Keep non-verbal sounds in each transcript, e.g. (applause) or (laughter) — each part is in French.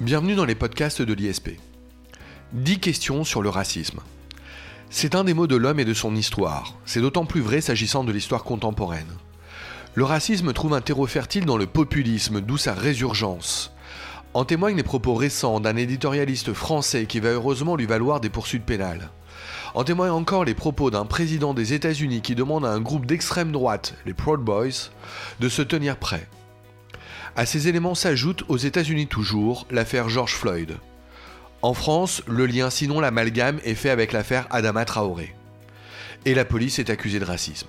Bienvenue dans les podcasts de l'ISP. 10 questions sur le racisme. C'est un des mots de l'homme et de son histoire. C'est d'autant plus vrai s'agissant de l'histoire contemporaine. Le racisme trouve un terreau fertile dans le populisme, d'où sa résurgence. En témoignent les propos récents d'un éditorialiste français qui va heureusement lui valoir des poursuites pénales. En témoignent encore les propos d'un président des États-Unis qui demande à un groupe d'extrême droite, les Proud Boys, de se tenir prêt. À ces éléments s'ajoute, aux États-Unis toujours, l'affaire George Floyd. En France, le lien sinon l'amalgame est fait avec l'affaire Adama Traoré. Et la police est accusée de racisme.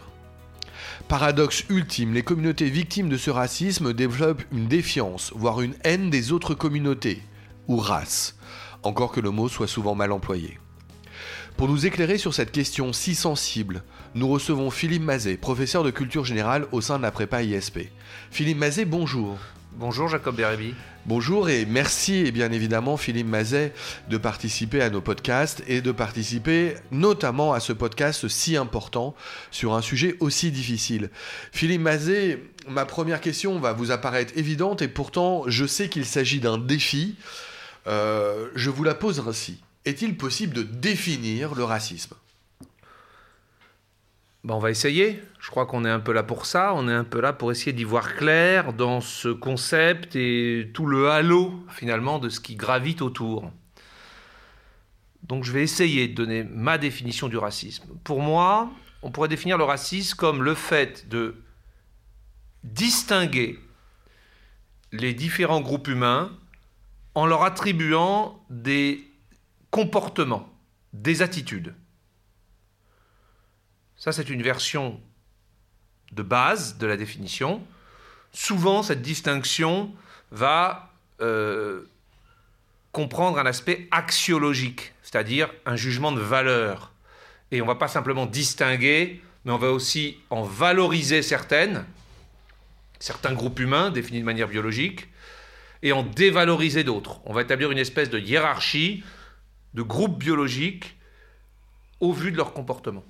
Paradoxe ultime, les communautés victimes de ce racisme développent une défiance, voire une haine des autres communautés, ou races, encore que le mot soit souvent mal employé. Pour nous éclairer sur cette question si sensible, nous recevons Philippe Mazet, professeur de culture générale au sein de la prépa ISP. Philippe Mazet, bonjour. Bonjour Jacob Bérébi. Bonjour et merci bien évidemment Philippe Mazet de participer à nos podcasts et de participer notamment à ce podcast si important sur un sujet aussi difficile. Philippe Mazet, ma première question va vous apparaître évidente et pourtant je sais qu'il s'agit d'un défi. Euh, je vous la pose ainsi. Est-il possible de définir le racisme? Ben, on va essayer. Je crois qu'on est un peu là pour ça. On est un peu là pour essayer d'y voir clair dans ce concept et tout le halo finalement de ce qui gravite autour. Donc je vais essayer de donner ma définition du racisme. Pour moi, on pourrait définir le racisme comme le fait de distinguer les différents groupes humains en leur attribuant des comportements, des attitudes. Ça, c'est une version de base de la définition. Souvent, cette distinction va euh, comprendre un aspect axiologique, c'est-à-dire un jugement de valeur. Et on ne va pas simplement distinguer, mais on va aussi en valoriser certaines, certains groupes humains définis de manière biologique, et en dévaloriser d'autres. On va établir une espèce de hiérarchie de groupes biologiques au vu de leur comportement.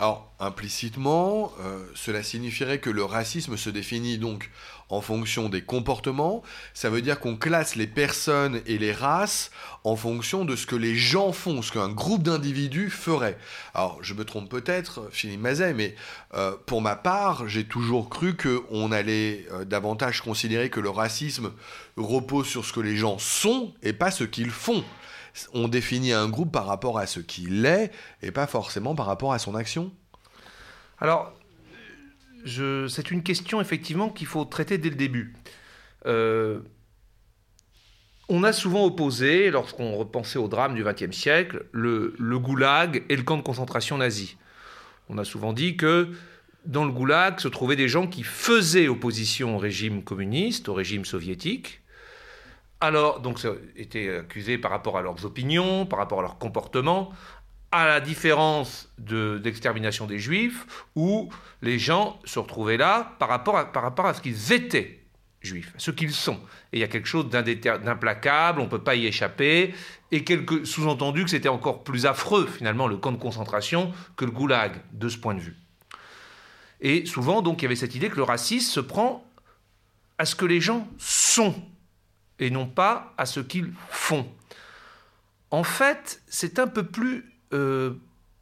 Alors, implicitement, euh, cela signifierait que le racisme se définit donc en fonction des comportements. Ça veut dire qu'on classe les personnes et les races en fonction de ce que les gens font, ce qu'un groupe d'individus ferait. Alors, je me trompe peut-être, Philippe Mazet, mais euh, pour ma part, j'ai toujours cru qu'on allait euh, davantage considérer que le racisme repose sur ce que les gens sont et pas ce qu'ils font on définit un groupe par rapport à ce qu'il est et pas forcément par rapport à son action Alors, c'est une question effectivement qu'il faut traiter dès le début. Euh, on a souvent opposé, lorsqu'on repensait au drame du XXe siècle, le, le, goulag et le camp de concentration nazi. On a souvent dit que dans le goulag se trouvaient des gens qui faisaient opposition au régime communiste, au régime soviétique, alors, donc, ça été accusé par rapport à leurs opinions, par rapport à leur comportement, à la différence d'extermination des juifs, où les gens se retrouvaient là par rapport à, ce qu'ils étaient juifs, ce qu'ils sont. Et il y a quelque chose d'implacable, on ne peut pas y échapper, et sous-entendu que c'était encore plus affreux, finalement, le camp de concentration que le goulag, de ce point de vue. Et souvent, donc, il y avait cette idée que le racisme se prend à ce que les gens sont et non pas à ce qu'ils font. En fait, c'est un peu plus euh,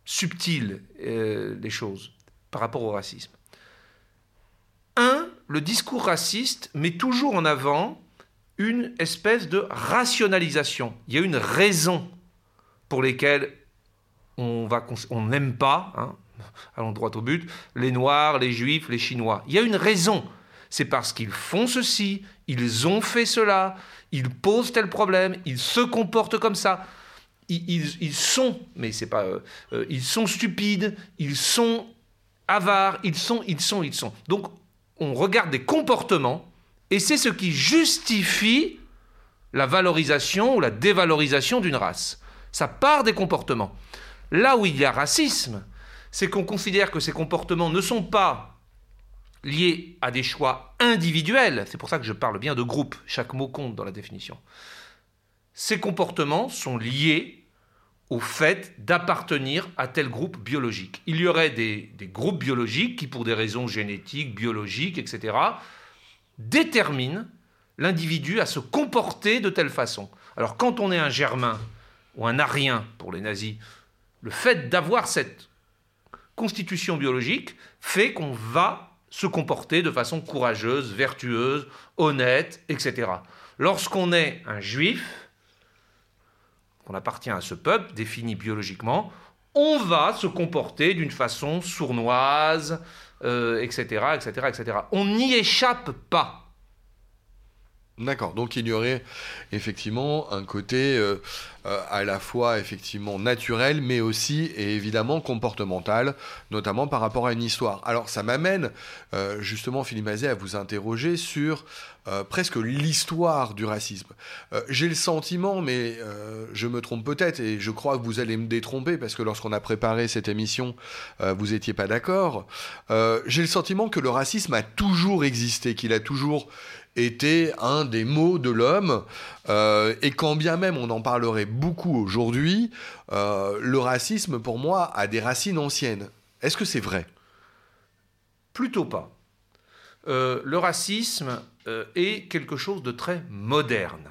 subtil, euh, les choses, par rapport au racisme. Un, le discours raciste met toujours en avant une espèce de rationalisation. Il y a une raison pour lesquelles on on n'aime pas, hein, allons droit au but, les Noirs, les Juifs, les Chinois. Il y a une raison c'est parce qu'ils font ceci, ils ont fait cela, ils posent tel problème, ils se comportent comme ça. Euh, euh, ils sont stupides, ils sont avares, ils sont, ils sont, ils sont. Donc, on regarde des comportements et c'est ce qui justifie la valorisation ou la dévalorisation d'une race. Ça part des comportements. Là où il y a racisme, c'est qu'on considère que ces comportements ne sont pas liés à des choix individuels, c'est pour ça que je parle bien de groupe, chaque mot compte dans la définition, ces comportements sont liés au fait d'appartenir à tel groupe biologique. Il y aurait des, groupes biologiques qui, pour des raisons génétiques, biologiques, etc., déterminent l'individu à se comporter de telle façon. Alors quand on est un germain ou un arien pour les nazis, le fait d'avoir cette constitution biologique fait qu'on va se comporter de façon courageuse, vertueuse, honnête, etc. Lorsqu'on est un juif, qu'on appartient à ce peuple défini biologiquement, on va se comporter d'une façon sournoise, etc., etc., etc. On n'y échappe pas. D'accord, donc il y aurait effectivement un côté euh, euh, à la fois effectivement naturel, mais aussi et évidemment comportemental, notamment par rapport à une histoire. Alors ça m'amène euh, justement, Philippe Mazet, à vous interroger sur presque l'histoire du racisme. J'ai le sentiment, mais je me trompe peut-être, et je crois que vous allez me détromper, parce que lorsqu'on a préparé cette émission, vous n'étiez pas d'accord. J'ai le sentiment que le racisme a toujours existé, qu'il a toujours était un des mots de l'homme. Euh, et quand bien même on en parlerait beaucoup aujourd'hui, euh, le racisme, pour moi, a des racines anciennes. Est-ce que c'est vrai? Plutôt pas. Euh, le racisme est quelque chose de très moderne.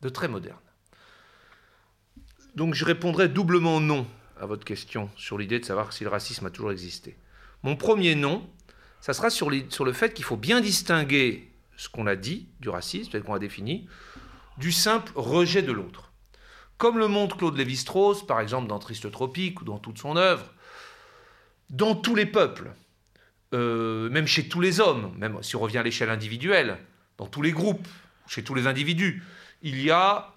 De très moderne. Donc je répondrai doublement non à votre question sur l'idée de savoir si le racisme a toujours existé. Mon premier non, ça sera sur, sur le fait qu'il faut bien distinguer ce qu'on a dit du racisme, tel qu'on a défini, du simple rejet de l'autre. Comme le montre Claude Lévi-Strauss, par exemple dans Triste Tropique ou dans toute son œuvre, dans tous les peuples, euh, même chez tous les hommes, même si on revient à l'échelle individuelle, dans tous les groupes, chez tous les individus, il y a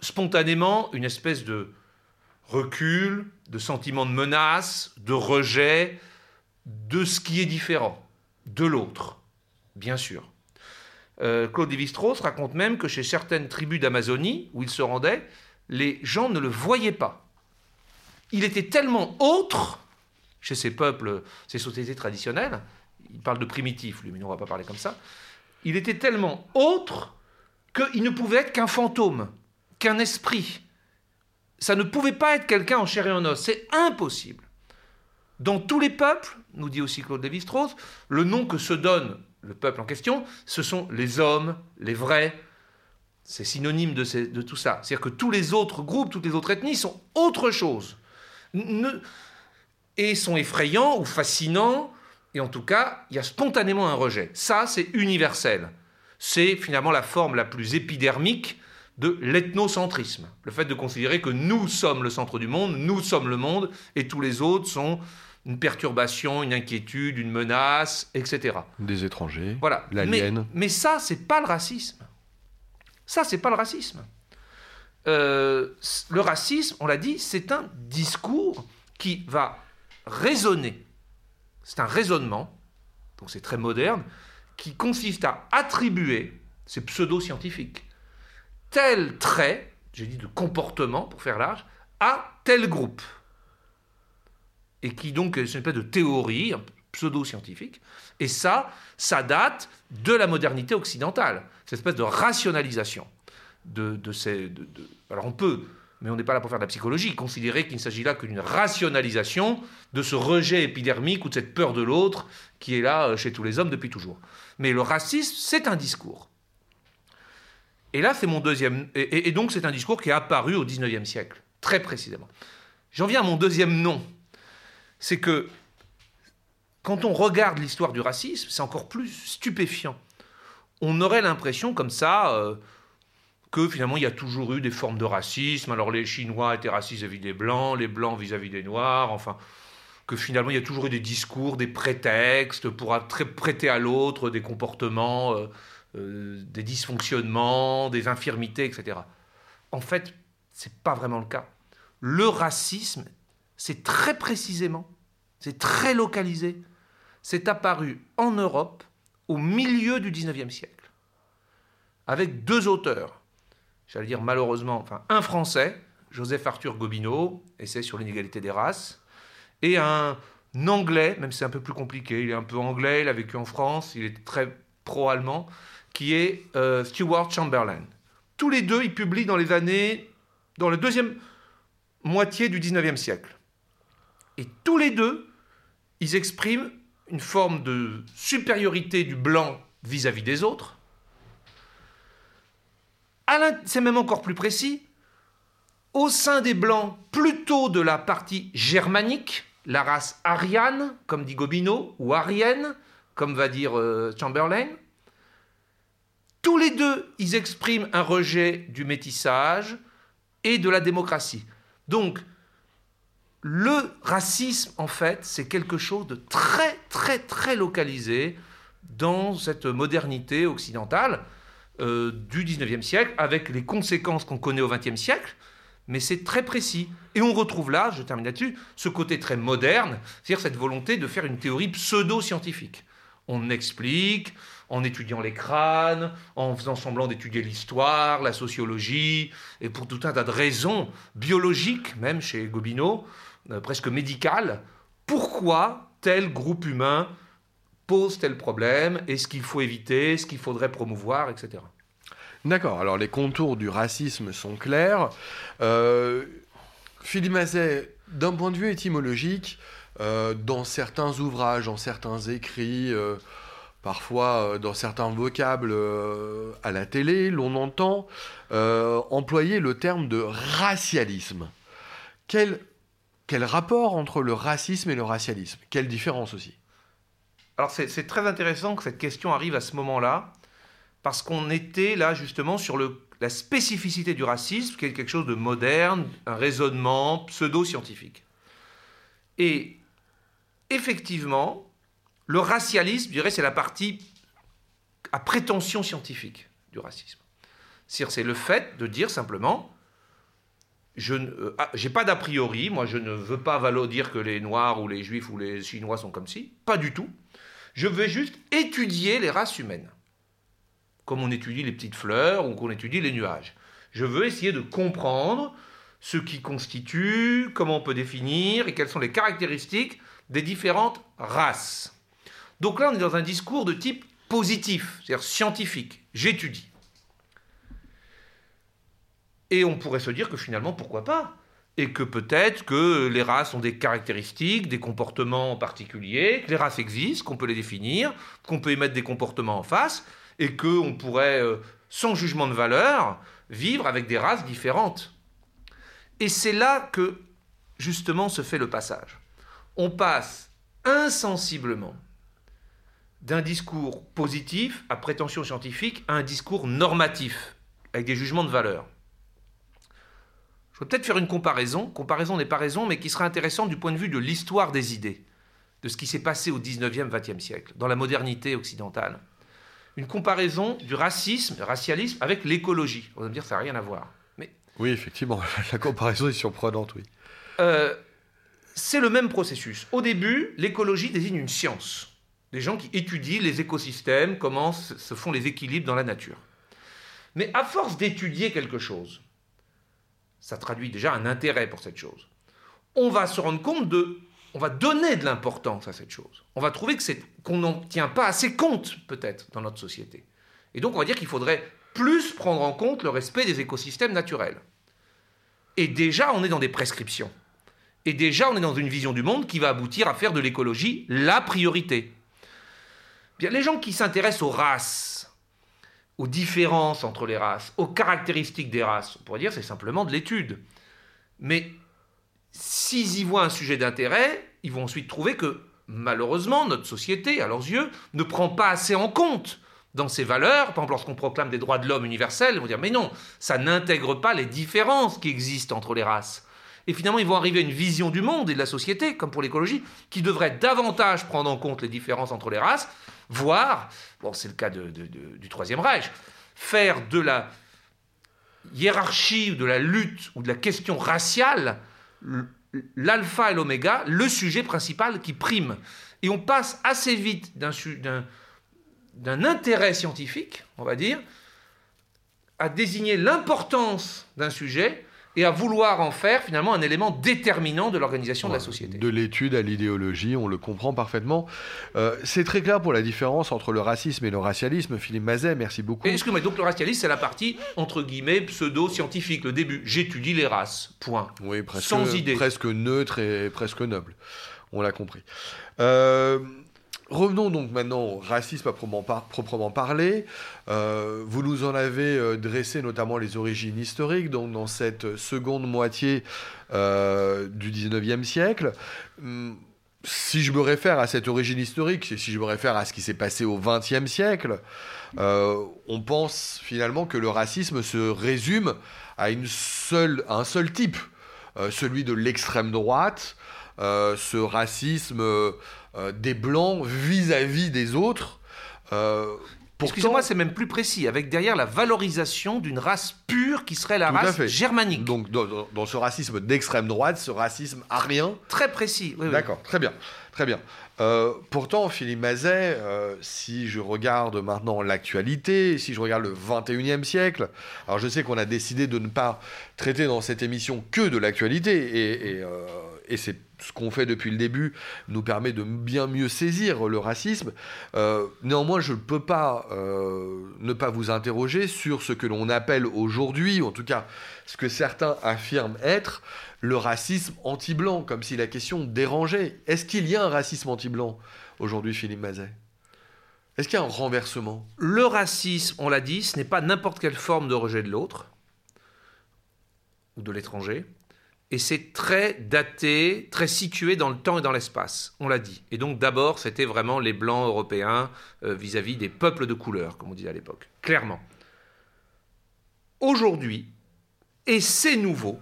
spontanément une espèce de recul, de sentiment de menace, de rejet de ce qui est différent, de l'autre bien sûr. Euh, Claude Lévi-Strauss raconte même que chez certaines tribus d'Amazonie, où il se rendait, les gens ne le voyaient pas. Il était tellement autre chez ces peuples, ces sociétés traditionnelles, il parle de primitifs, lui, mais on ne va pas parler comme ça, il était tellement autre qu'il ne pouvait être qu'un fantôme, qu'un esprit. Ça ne pouvait pas être quelqu'un en chair et en os, c'est impossible. Dans tous les peuples, nous dit aussi Claude Lévi-Strauss, le nom que se donne le peuple en question, ce sont les hommes, les vrais. C'est synonyme de, tout ça. C'est-à-dire que tous les autres groupes, toutes les autres ethnies sont autre chose. et sont effrayants ou fascinants. Et en tout cas, il y a spontanément un rejet. Ça, c'est universel. C'est finalement la forme la plus épidermique de l'ethnocentrisme. Le fait de considérer que nous sommes le centre du monde, nous sommes le monde, et tous les autres sont une perturbation, une inquiétude, une menace, etc. Des étrangers. Voilà. L'alien. Mais, ça, c'est pas le racisme. Ça, c'est pas le racisme. Euh, le racisme, on l'a dit, c'est un discours qui va raisonner. C'est un raisonnement, donc c'est très moderne, qui consiste à attribuer, c'est pseudo-scientifique, tel trait, j'ai dit de comportement pour faire large, à tel groupe et qui donc est une espèce de théorie pseudo-scientifique. Et ça, ça date de la modernité occidentale, cette espèce de rationalisation de, alors on peut, mais on n'est pas là pour faire de la psychologie, considérer qu'il ne s'agit là que d'une rationalisation de ce rejet épidermique ou de cette peur de l'autre qui est là euh, chez tous les hommes depuis toujours. Mais le racisme, c'est un discours. Et là, c'est mon deuxième... Et, et donc c'est un discours qui est apparu au XIXe siècle, très précisément. J'en viens à mon deuxième nom, c'est que quand on regarde l'histoire du racisme, c'est encore plus stupéfiant. On aurait l'impression comme ça euh, que finalement il y a toujours eu des formes de racisme. Alors les Chinois étaient racistes vis-à-vis des Blancs, les Blancs vis-à-vis des Noirs, enfin que finalement il y a toujours eu des discours, des prétextes pour prêter à l'autre des comportements, euh, euh, des dysfonctionnements, des infirmités, etc. En fait, c'est pas vraiment le cas. Le racisme c'est très précisément, c'est très localisé, c'est apparu en Europe au milieu du XIXe siècle, avec deux auteurs, j'allais dire malheureusement, enfin un Français, Joseph Arthur Gobineau, essai sur l'inégalité des races, et un Anglais, même si c'est un peu plus compliqué, il est un peu anglais, il a vécu en France, il est très pro-allemand, qui est euh, Stuart Chamberlain. Tous les deux, ils publient dans les années, dans la deuxième moitié du XIXe siècle. Et tous les deux, ils expriment une forme de supériorité du blanc vis-à-vis des autres. C'est même encore plus précis. Au sein des Blancs, plutôt de la partie germanique, la race ariane, comme dit Gobineau, ou arienne, comme va dire euh, Chamberlain, tous les deux, ils expriment un rejet du métissage et de la démocratie. Donc, le racisme, en fait, c'est quelque chose de très, très, très localisé dans cette modernité occidentale euh, du 19e siècle, avec les conséquences qu'on connaît au 20e siècle, mais c'est très précis. Et on retrouve là, je termine là-dessus, ce côté très moderne, c'est-à-dire cette volonté de faire une théorie pseudo-scientifique. On explique, en étudiant les crânes, en faisant semblant d'étudier l'histoire, la sociologie, et pour tout un tas de raisons biologiques, même chez Gobineau, euh, presque médicales, pourquoi tel groupe humain pose tel problème, et ce qu'il faut éviter, ce qu'il faudrait promouvoir, etc. D'accord, alors les contours du racisme sont clairs. Euh, Philippe Mazet, d'un point de vue étymologique, euh, dans certains ouvrages, dans certains écrits, parfois dans certains vocables à la télé, l'on entend employer le terme de racialisme. Quel rapport entre le racisme et le racialisme? Quelle différence aussi? Alors c'est très intéressant que cette question arrive à ce moment-là, parce qu'on était là justement sur la spécificité du racisme, qui est quelque chose de moderne, un raisonnement pseudo-scientifique. Et effectivement, le racialisme, je dirais, c'est la partie à prétention scientifique du racisme. C'est le fait de dire simplement, je n'ai euh, ah, pas d'a priori, moi je ne veux pas dire que les Noirs ou les Juifs ou les Chinois sont comme ci, pas du tout. Je veux juste étudier les races humaines, comme on étudie les petites fleurs ou qu'on étudie les nuages. Je veux essayer de comprendre ce qui constitue, comment on peut définir et quelles sont les caractéristiques des différentes races. Donc là, on est dans un discours de type positif, c'est-à-dire scientifique. J'étudie. Et on pourrait se dire que finalement, pourquoi pas? Et que peut-être que les races ont des caractéristiques, des comportements particuliers, que les races existent, qu'on peut les définir, qu'on peut émettre des comportements en face, et qu'on pourrait, euh, sans jugement de valeur, vivre avec des races différentes. Et c'est là que, justement, se fait le passage. On passe insensiblement d'un discours positif à prétention scientifique à un discours normatif, avec des jugements de valeur. Vais peut-être faire une comparaison, comparaison n'est pas raison, mais qui sera intéressante du point de vue de l'histoire des idées, de ce qui s'est passé au 19e, 20e siècle, dans la modernité occidentale. Une comparaison du racisme, du racialisme, avec l'écologie. On va me dire que ça n'a rien à voir. Mais... Oui, effectivement, (laughs) la comparaison est surprenante, oui. Euh, c'est le même processus. Au début, l'écologie désigne une science des gens qui étudient les écosystèmes, comment se font les équilibres dans la nature. Mais à force d'étudier quelque chose, ça traduit déjà un intérêt pour cette chose. On va se rendre compte de, on va donner de l'importance à cette chose. On va trouver que c'est qu'on n'en tient pas assez compte peut-être dans notre société. Et donc on va dire qu'il faudrait plus prendre en compte le respect des écosystèmes naturels. Et déjà on est dans des prescriptions. Et déjà on est dans une vision du monde qui va aboutir à faire de l'écologie la priorité les gens qui s'intéressent aux races, aux différences entre les races, aux caractéristiques des races, on pourrait dire c'est simplement de l'étude. Mais s'ils y voient un sujet d'intérêt, ils vont ensuite trouver que malheureusement notre société, à leurs yeux, ne prend pas assez en compte dans ses valeurs. Par exemple, lorsqu'on proclame des droits de l'homme universels, ils vont dire mais non, ça n'intègre pas les différences qui existent entre les races. Et finalement, ils vont arriver à une vision du monde et de la société, comme pour l'écologie, qui devrait davantage prendre en compte les différences entre les races voire, bon, c'est le cas du Troisième Reich, faire de la hiérarchie ou de la lutte ou de la question raciale l'alpha et l'oméga, le sujet principal qui prime. Et on passe assez vite d'un intérêt scientifique, on va dire, à désigner l'importance d'un sujet et à vouloir en faire finalement un élément déterminant de l'organisation de la société. De l'étude à l'idéologie, on le comprend parfaitement. Euh, c'est très clair pour la différence entre le racisme et le racialisme. Philippe Mazet, merci beaucoup. Excusez-moi, donc le racialisme, c'est la partie, entre guillemets, pseudo-scientifique, le début. J'étudie les races, point. Oui, presque, Sans idée. Presque neutre et presque noble. On l'a compris. Euh, revenons donc maintenant au racisme à proprement, parler. Euh, vous nous en avez euh, dressé notamment les origines historiques, donc dans cette seconde moitié euh, du 19e siècle. Hum, si je me réfère à cette origine historique, si je me réfère à ce qui s'est passé au XXe siècle, on pense finalement que le racisme se résume à, une seule, à un seul type, celui de l'extrême droite, ce racisme euh, des blancs vis-à-vis des autres. Euh, Excusez-moi, c'est même plus précis, avec derrière la valorisation d'une race pure qui serait la race germanique. Donc dans, ce racisme d'extrême droite, ce racisme arien. Très précis. D'accord, très bien, très bien. Euh, pourtant, Philippe Mazet, si je regarde maintenant l'actualité, si je regarde le 21e siècle, alors je sais qu'on a décidé de ne pas traiter dans cette émission que de l'actualité, et, et c'est ce qu'on fait depuis le début nous permet de bien mieux saisir le racisme. Euh, néanmoins, je ne peux pas euh, ne pas vous interroger sur ce que l'on appelle aujourd'hui, ou en tout cas ce que certains affirment être, le racisme anti-blanc, comme si la question dérangeait. Est-ce qu'il y a un racisme anti-blanc aujourd'hui, Philippe Mazet? Est-ce qu'il y a un renversement? Le racisme, on l'a dit, ce n'est pas n'importe quelle forme de rejet de l'autre ou de l'étranger et c'est très daté, très situé dans le temps et dans l'espace, on l'a dit. Et donc d'abord, c'était vraiment les blancs européens euh, vis-à-vis des peuples de couleur, comme on disait à l'époque, clairement. Aujourd'hui, et c'est nouveau,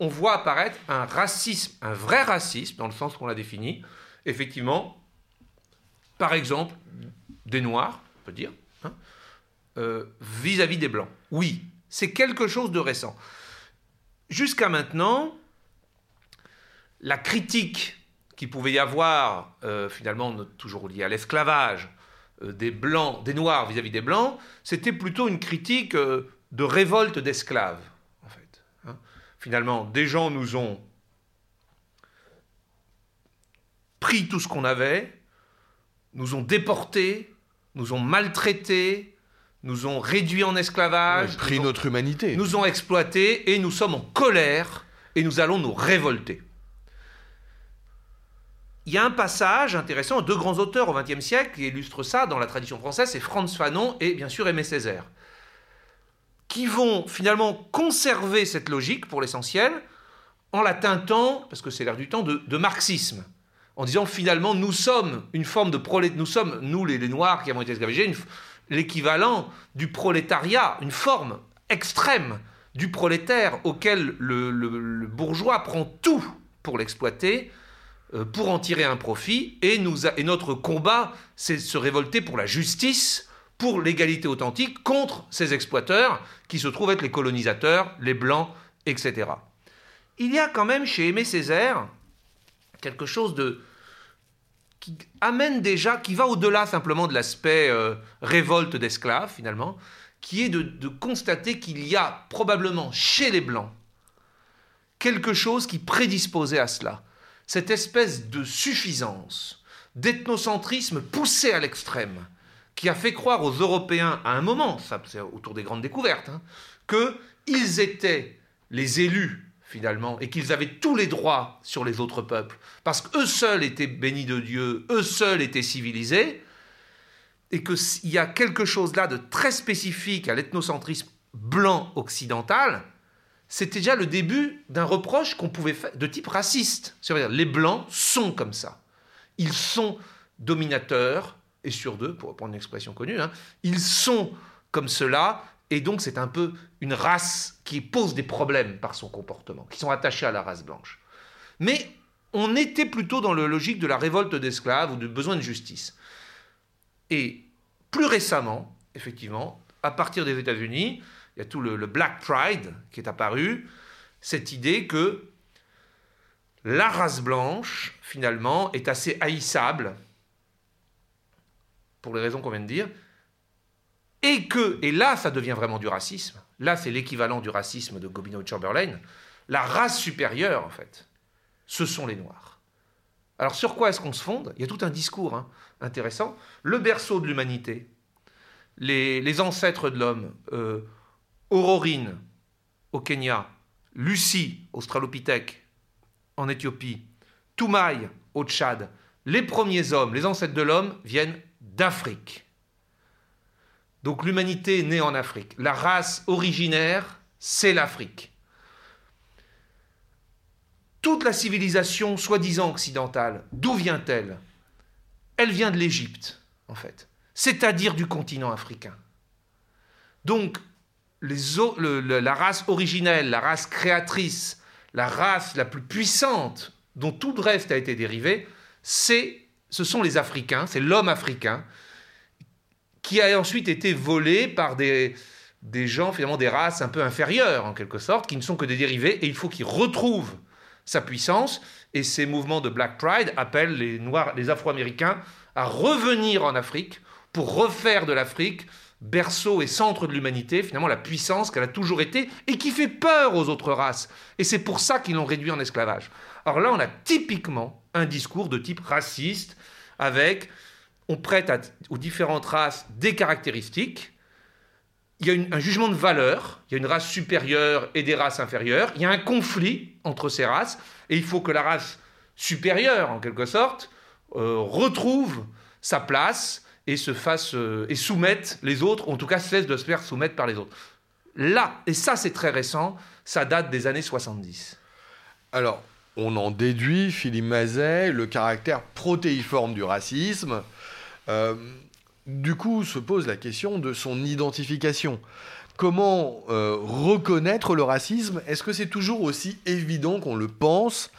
on voit apparaître un racisme, un vrai racisme, dans le sens qu'on l'a défini, effectivement, par exemple, des Noirs, on peut dire, hein, euh, vis-à-vis des Blancs. Oui, c'est quelque chose de récent. Jusqu'à maintenant, la critique qui pouvait y avoir, euh, finalement toujours liée à l'esclavage, euh, des blancs, des noirs vis-à-vis des blancs, c'était plutôt une critique euh, de révolte d'esclaves, en fait. Hein. Finalement, des gens nous ont pris tout ce qu'on avait, nous ont déportés, nous ont maltraités, nous ont réduits en esclavage, pris notre humanité, nous ont exploités et nous sommes en colère et nous allons nous révolter il y a un passage intéressant, deux grands auteurs au XXe siècle qui illustrent ça dans la tradition française, c'est Franz Fanon et bien sûr Aimé Césaire, qui vont finalement conserver cette logique pour l'essentiel en la teintant, parce que c'est l'air du temps, de, marxisme, en disant finalement nous sommes une forme de prolétaire, nous sommes, nous les, Noirs qui avons été esclavagés, l'équivalent du prolétariat, une forme extrême du prolétaire auquel le bourgeois prend tout pour l'exploiter, pour en tirer un profit, et, notre combat, c'est de se révolter pour la justice, pour l'égalité authentique, contre ces exploiteurs qui se trouvent être les colonisateurs, les blancs, etc. Il y a quand même chez Aimé Césaire quelque chose de qui amène déjà, qui va au-delà simplement de l'aspect euh, révolte d'esclaves finalement, qui est de constater qu'il y a probablement chez les blancs quelque chose qui prédisposait à cela cette espèce de suffisance, d'ethnocentrisme poussé à l'extrême, qui a fait croire aux Européens à un moment, ça c'est autour des grandes découvertes, hein, qu'ils étaient les élus finalement et qu'ils avaient tous les droits sur les autres peuples, parce qu'eux seuls étaient bénis de Dieu, eux seuls étaient civilisés, et qu'il y a quelque chose là de très spécifique à l'ethnocentrisme blanc occidental, c'était déjà le début d'un reproche qu'on pouvait faire de type raciste. C'est-à-dire, les Blancs sont comme ça. Ils sont dominateurs, et sur deux, pour reprendre une expression connue, hein, ils sont comme cela, et donc c'est un peu une race qui pose des problèmes par son comportement, qui sont attachés à la race blanche. Mais on était plutôt dans la logique de la révolte d'esclaves ou du besoin de justice. Et plus récemment, effectivement, à partir des États-Unis, il y a tout le, Black Pride qui est apparu, cette idée que la race blanche, finalement, est assez haïssable, pour les raisons qu'on vient de dire, et que, et là ça devient vraiment du racisme, là c'est l'équivalent du racisme de Gobineau et Chamberlain, la race supérieure en fait, ce sont les Noirs. Alors sur quoi est-ce qu'on se fonde? Il y a tout un discours hein, intéressant. Le berceau de l'humanité, les, ancêtres de l'homme, euh, Aurorine au Kenya, Lucie, australopithèque, en Éthiopie, Toumaï au Tchad, les premiers hommes, les ancêtres de l'homme, viennent d'Afrique. Donc l'humanité est née en Afrique. La race originaire, c'est l'Afrique. Toute la civilisation soi-disant occidentale, d'où vient-elle? Elle vient de l'Égypte, en fait, c'est-à-dire du continent africain. Donc, la race originelle, la race créatrice, la race la plus puissante dont tout le reste a été dérivé, c'est, ce sont les Africains, c'est l'homme africain, qui a ensuite été volé par des, gens, finalement des races un peu inférieures en quelque sorte, qui ne sont que des dérivés, et il faut qu'il retrouve sa puissance, et ces mouvements de Black Pride appellent les Noirs, les Afro-Américains à revenir en Afrique pour refaire de l'Afrique berceau et centre de l'humanité, finalement la puissance qu'elle a toujours été et qui fait peur aux autres races. Et c'est pour ça qu'ils l'ont réduit en esclavage. Alors là, on a typiquement un discours de type raciste, avec, on prête aux différentes races des caractéristiques, il y a un jugement de valeur, il y a une race supérieure et des races inférieures, il y a un conflit entre ces races, et il faut que la race supérieure, en quelque sorte, euh, retrouve sa place et se fasse euh, et soumette les autres, ou en tout cas cesse de se faire soumettre par les autres. Là, et ça c'est très récent, ça date des années 70. Alors, on en déduit, Philippe Mazet, le caractère protéiforme du racisme. Euh, du coup, se pose la question de son identification. Comment euh, reconnaître le racisme? Est-ce que c'est toujours aussi évident qu'on le pense?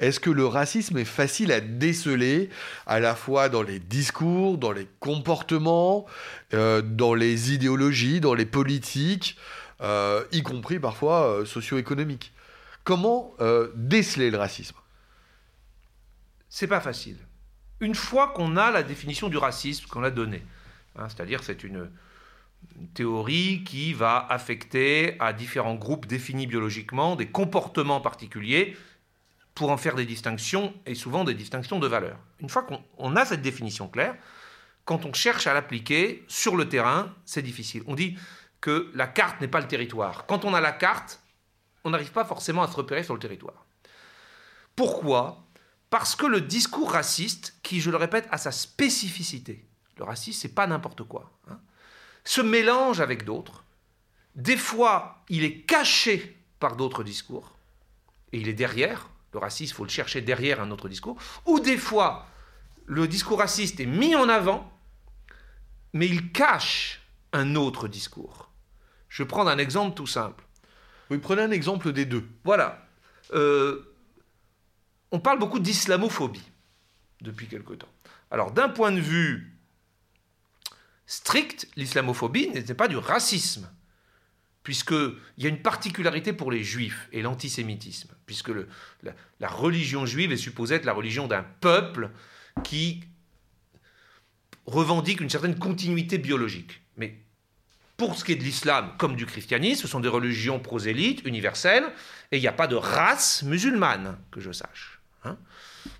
Est-ce que le racisme est facile à déceler, à la fois dans les discours, dans les comportements, euh, dans les idéologies, dans les politiques, euh, y compris parfois socio-économiques? Comment déceler le racisme? C'est pas facile. Une fois qu'on a la définition du racisme qu'on a donnée, hein, c'est-à-dire c'est une une théorie qui va affecter à différents groupes définis biologiquement des comportements particuliers pour en faire des distinctions et souvent des distinctions de valeur. Une fois qu'on a cette définition claire, quand on cherche à l'appliquer sur le terrain, c'est difficile. On dit que la carte n'est pas le territoire. Quand on a la carte, on n'arrive pas forcément à se repérer sur le territoire. Pourquoi? Parce que le discours raciste, qui, je le répète, a sa spécificité. Le racisme, c'est pas n'importe quoi. Hein se mélange avec d'autres. Des fois, il est caché par d'autres discours, et il est derrière. Le racisme, il faut le chercher derrière un autre discours. Ou des fois, le discours raciste est mis en avant, mais il cache un autre discours. Je vais prendre un exemple tout simple. Oui, prenez un exemple des deux. Voilà. Euh, on parle beaucoup d'islamophobie depuis quelque temps. Alors, d'un point de vue strict, l'islamophobie n'était pas du racisme, puisqu'il y a une particularité pour les juifs et l'antisémitisme, puisque la, religion juive est supposée être la religion d'un peuple qui revendique une certaine continuité biologique. Mais pour ce qui est de l'islam comme du christianisme, ce sont des religions prosélytes, universelles, et il n'y a pas de race musulmane, que je sache. Hein.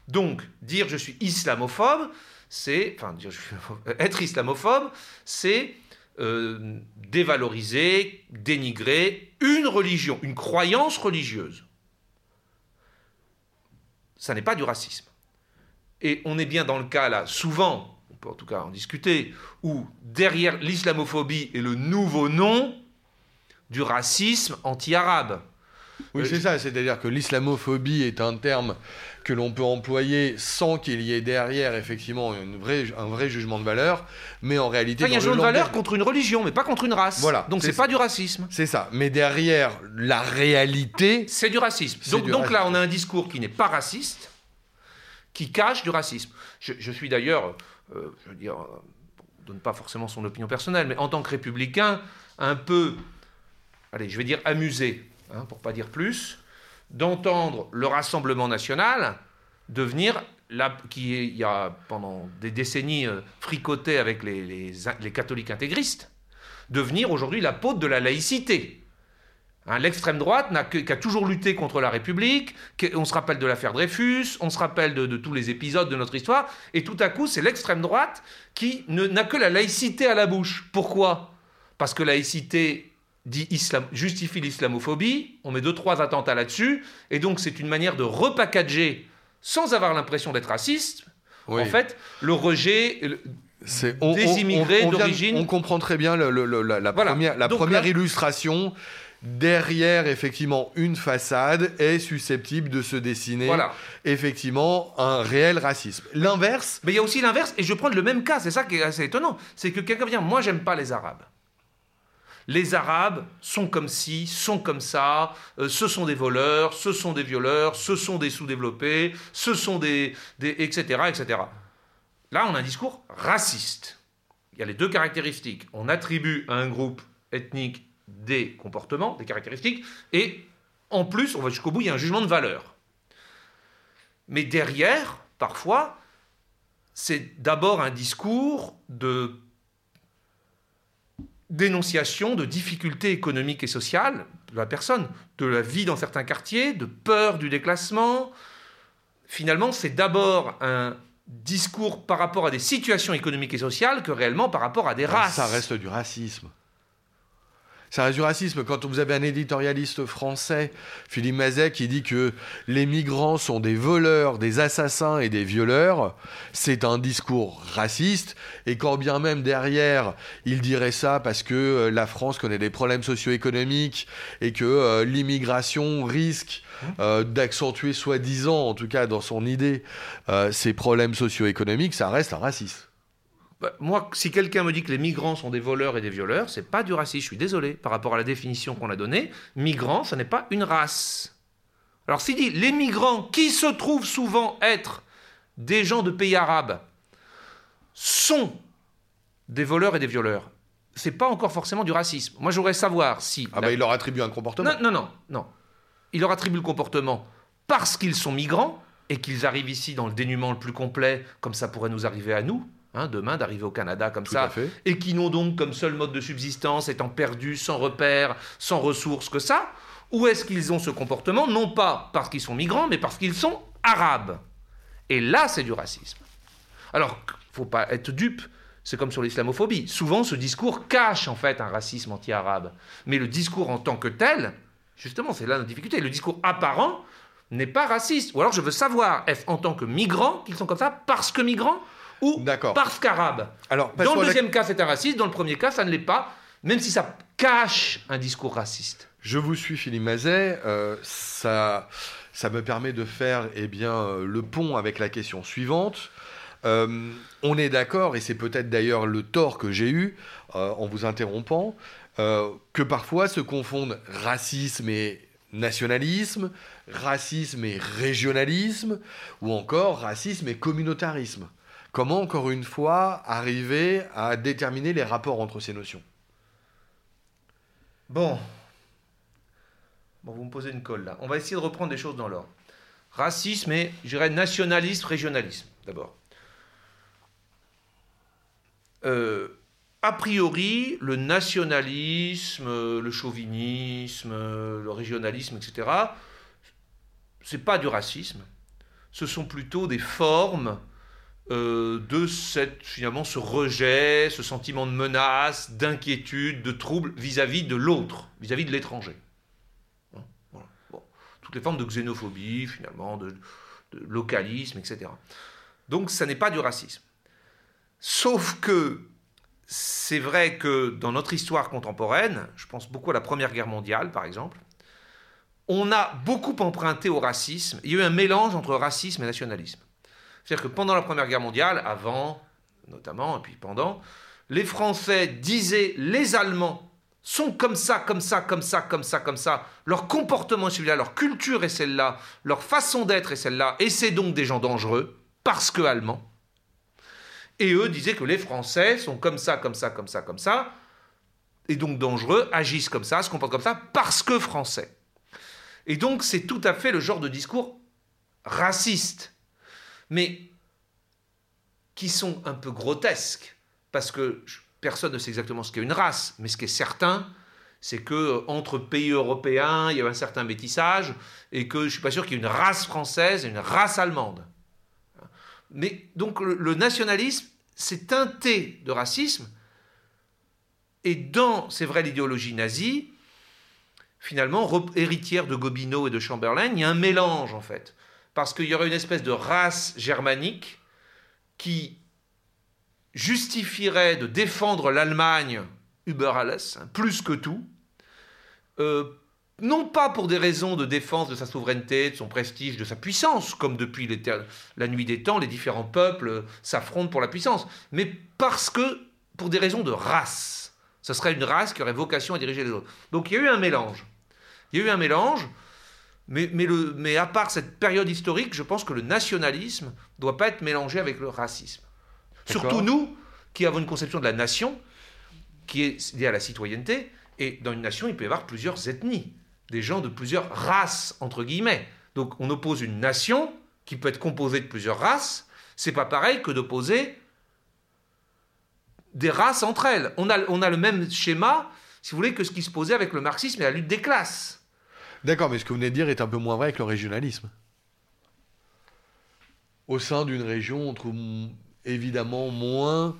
Donc, dire je suis islamophobe, c'est, enfin, (laughs) être islamophobe, c'est euh, dévaloriser, dénigrer une religion, une croyance religieuse. Ça n'est pas du racisme. Et on est bien dans le cas là, souvent, on peut en tout cas en discuter, où derrière l'islamophobie est le nouveau nom du racisme anti-arabe. Oui, c'est ça, c'est-à-dire que l'islamophobie est un terme que l'on peut employer sans qu'il y ait derrière effectivement une vraie, un vrai jugement de valeur, mais en réalité... il y a un jugement de valeur contre une religion, mais pas contre une race. Voilà. Donc c'est pas du racisme. C'est ça. Mais derrière la réalité... C'est du racisme. Donc, donc là, on a un discours qui n'est pas raciste, qui cache du racisme. Je, suis d'ailleurs, euh, je veux dire, euh, donne pas forcément son opinion personnelle, mais en tant que républicain, un peu, allez, je vais dire amusé Hein, pour pas dire plus, d'entendre le Rassemblement national devenir, qui il y a pendant des décennies euh, fricoté avec les, les, catholiques intégristes, devenir aujourd'hui l'apôtre de la laïcité. Hein, l'extrême droite n'a qui a toujours lutté contre la République, on se rappelle de l'affaire Dreyfus, on se rappelle de, de, tous les épisodes de notre histoire, et tout à coup c'est l'extrême droite qui n'a que la laïcité à la bouche. Pourquoi? Parce que laïcité dit islam, justifie l'islamophobie, on met deux, trois attentats là-dessus, et donc c'est une manière de repackager, sans avoir l'impression d'être raciste, En fait, le rejet des immigrés d'origine. On comprend très bien la, première, la première illustration derrière effectivement une façade est susceptible de se dessiner effectivement un réel racisme. L'inverse. Mais il y a aussi l'inverse, et je prends le même cas, c'est ça qui est assez étonnant. C'est que quelqu'un vient, moi j'aime pas les Arabes. Les Arabes sont comme ci, sont comme ça, euh, ce sont des voleurs, ce sont des violeurs, ce sont des sous-développés, ce sont des, des. etc., etc. Là, on a un discours raciste. Il y a les deux caractéristiques. On attribue à un groupe ethnique des comportements, des caractéristiques, et en plus, on va jusqu'au bout, il y a un jugement de valeur. Mais derrière, parfois, c'est d'abord un discours de dénonciation de difficultés économiques et sociales de la personne, de la vie dans certains quartiers, de peur du déclassement. Finalement, c'est d'abord un discours par rapport à des situations économiques et sociales que réellement par rapport à des races. Ça reste du racisme. Ça reste du racisme. Quand vous avez un éditorialiste français, Philippe Mazet, qui dit que les migrants sont des voleurs, des assassins et des violeurs, c'est un discours raciste. Et quand bien même derrière, il dirait ça parce que euh, la France connaît des problèmes socio-économiques et que euh, l'immigration risque euh, d'accentuer soi-disant, en tout cas dans son idée, ces problèmes socio-économiques, ça reste un racisme. Bah, moi, si quelqu'un me dit que les migrants sont des voleurs et des violeurs, c'est pas du racisme. Je suis désolé par rapport à la définition qu'on a donnée. Migrants, ce n'est pas une race. Alors, s'il dit les migrants qui se trouvent souvent être des gens de pays arabes sont des voleurs et des violeurs, c'est pas encore forcément du racisme. Moi, j'aurais savoir si. Ah, bah, il leur attribue un comportement. Non, non, non, non. Il leur attribue le comportement parce qu'ils sont migrants et qu'ils arrivent ici dans le dénuement le plus complet, comme ça pourrait nous arriver à nous. Hein, demain d'arriver au Canada comme ça, et qui n'ont donc comme seul mode de subsistance, étant perdus, sans repères, sans ressources que ça, ou est-ce qu'ils ont ce comportement, non pas parce qu'ils sont migrants, mais parce qu'ils sont arabes Et là, c'est du racisme. Alors, faut pas être dupe. C'est comme sur l'islamophobie. Souvent, ce discours cache en fait un racisme anti-arabe. Mais le discours en tant que tel, justement, c'est là la difficulté. Le discours apparent n'est pas raciste. Ou alors, je veux savoir, est-ce en tant que migrants qu'ils sont comme ça parce que migrants? Ou parce qu'arabe. Alors, dans le deuxième cas, c'est un raciste, dans le premier cas, ça ne l'est pas, même si ça cache un discours raciste. Je vous suis, Philippe Mazet. Euh, ça, ça me permet de faire eh bien, euh, le pont avec la question suivante. Euh, on est d'accord, et c'est peut-être d'ailleurs le tort que j'ai eu en vous interrompant, que parfois se confondent racisme et nationalisme, racisme et régionalisme, ou encore racisme et communautarisme. Comment, encore une fois, arriver à déterminer les rapports entre ces notions? Bon. Bon, vous me posez une colle là. On va essayer de reprendre les choses dans l'ordre. Racisme et, je dirais, nationalisme, régionalisme, d'abord. Euh, a priori, le nationalisme, le chauvinisme, le régionalisme, etc., c'est pas du racisme. Ce sont plutôt des formes euh, de cette, finalement ce rejet, ce sentiment de menace, d'inquiétude, de trouble vis-à-vis de l'autre, vis-à-vis de l'étranger. Hein, Toutes les formes de xénophobie, finalement, de, localisme, etc. Donc ça n'est pas du racisme. Sauf que c'est vrai que dans notre histoire contemporaine, je pense beaucoup à la Première Guerre mondiale par exemple, on a beaucoup emprunté au racisme. Il y a eu un mélange entre racisme et nationalisme. C'est-à-dire que pendant la Première Guerre mondiale, avant notamment, et puis pendant, les Français disaient les Allemands sont comme ça, comme ça, comme ça, comme ça, comme ça. Leur comportement est celui-là, leur culture est celle-là, leur façon d'être est celle-là, et c'est donc des gens dangereux, parce que allemands. Et eux disaient que les Français sont comme ça, comme ça, comme ça, comme ça, et donc dangereux, agissent comme ça, se comportent comme ça, parce que français. Et donc c'est tout à fait le genre de discours raciste mais qui sont un peu grotesques, parce que personne ne sait exactement ce qu'est une race, mais ce qui est certain, c'est que entre pays européens, il y a un certain métissage, et que je ne suis pas sûr qu'il y ait une race française et une race allemande. Mais donc le, nationalisme, c'est teinté de racisme, et dans, c'est vrai, l'idéologie nazie, finalement, héritière de Gobineau et de Chamberlain, il y a un mélange en fait parce qu'il y aurait une espèce de race germanique qui justifierait de défendre l'Allemagne, über alles, hein, plus que tout, euh, non pas pour des raisons de défense de sa souveraineté, de son prestige, de sa puissance, comme depuis la nuit des temps, les différents peuples s'affrontent pour la puissance, mais parce que, pour des raisons de race. Ce serait une race qui aurait vocation à diriger les autres. Donc il y a eu un mélange. Il y a eu un mélange, mais, mais, le, mais à part cette période historique, je pense que le nationalisme ne doit pas être mélangé avec le racisme. Surtout nous, qui avons une conception de la nation, qui est liée à la citoyenneté, et dans une nation, il peut y avoir plusieurs ethnies, des gens de plusieurs races, entre guillemets. Donc on oppose une nation qui peut être composée de plusieurs races, c'est pas pareil que d'opposer des races entre elles. On a, on a le même schéma, si vous voulez, que ce qui se posait avec le marxisme et la lutte des classes. D'accord, mais ce que vous venez de dire est un peu moins vrai avec le régionalisme. Au sein d'une région, on trouve évidemment moins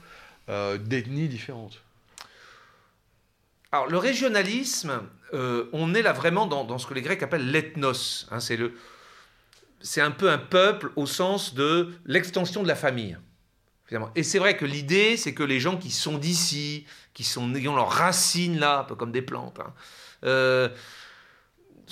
euh, d'ethnies différentes. Alors, le régionalisme, euh, on est là vraiment dans, ce que les Grecs appellent l'ethnos. Hein, c'est, le, c'est un peu un peuple au sens de l'extension de la famille. Et c'est vrai que l'idée, c'est que les gens qui sont d'ici, qui sont ayant leurs racines là, un peu comme des plantes, hein, euh,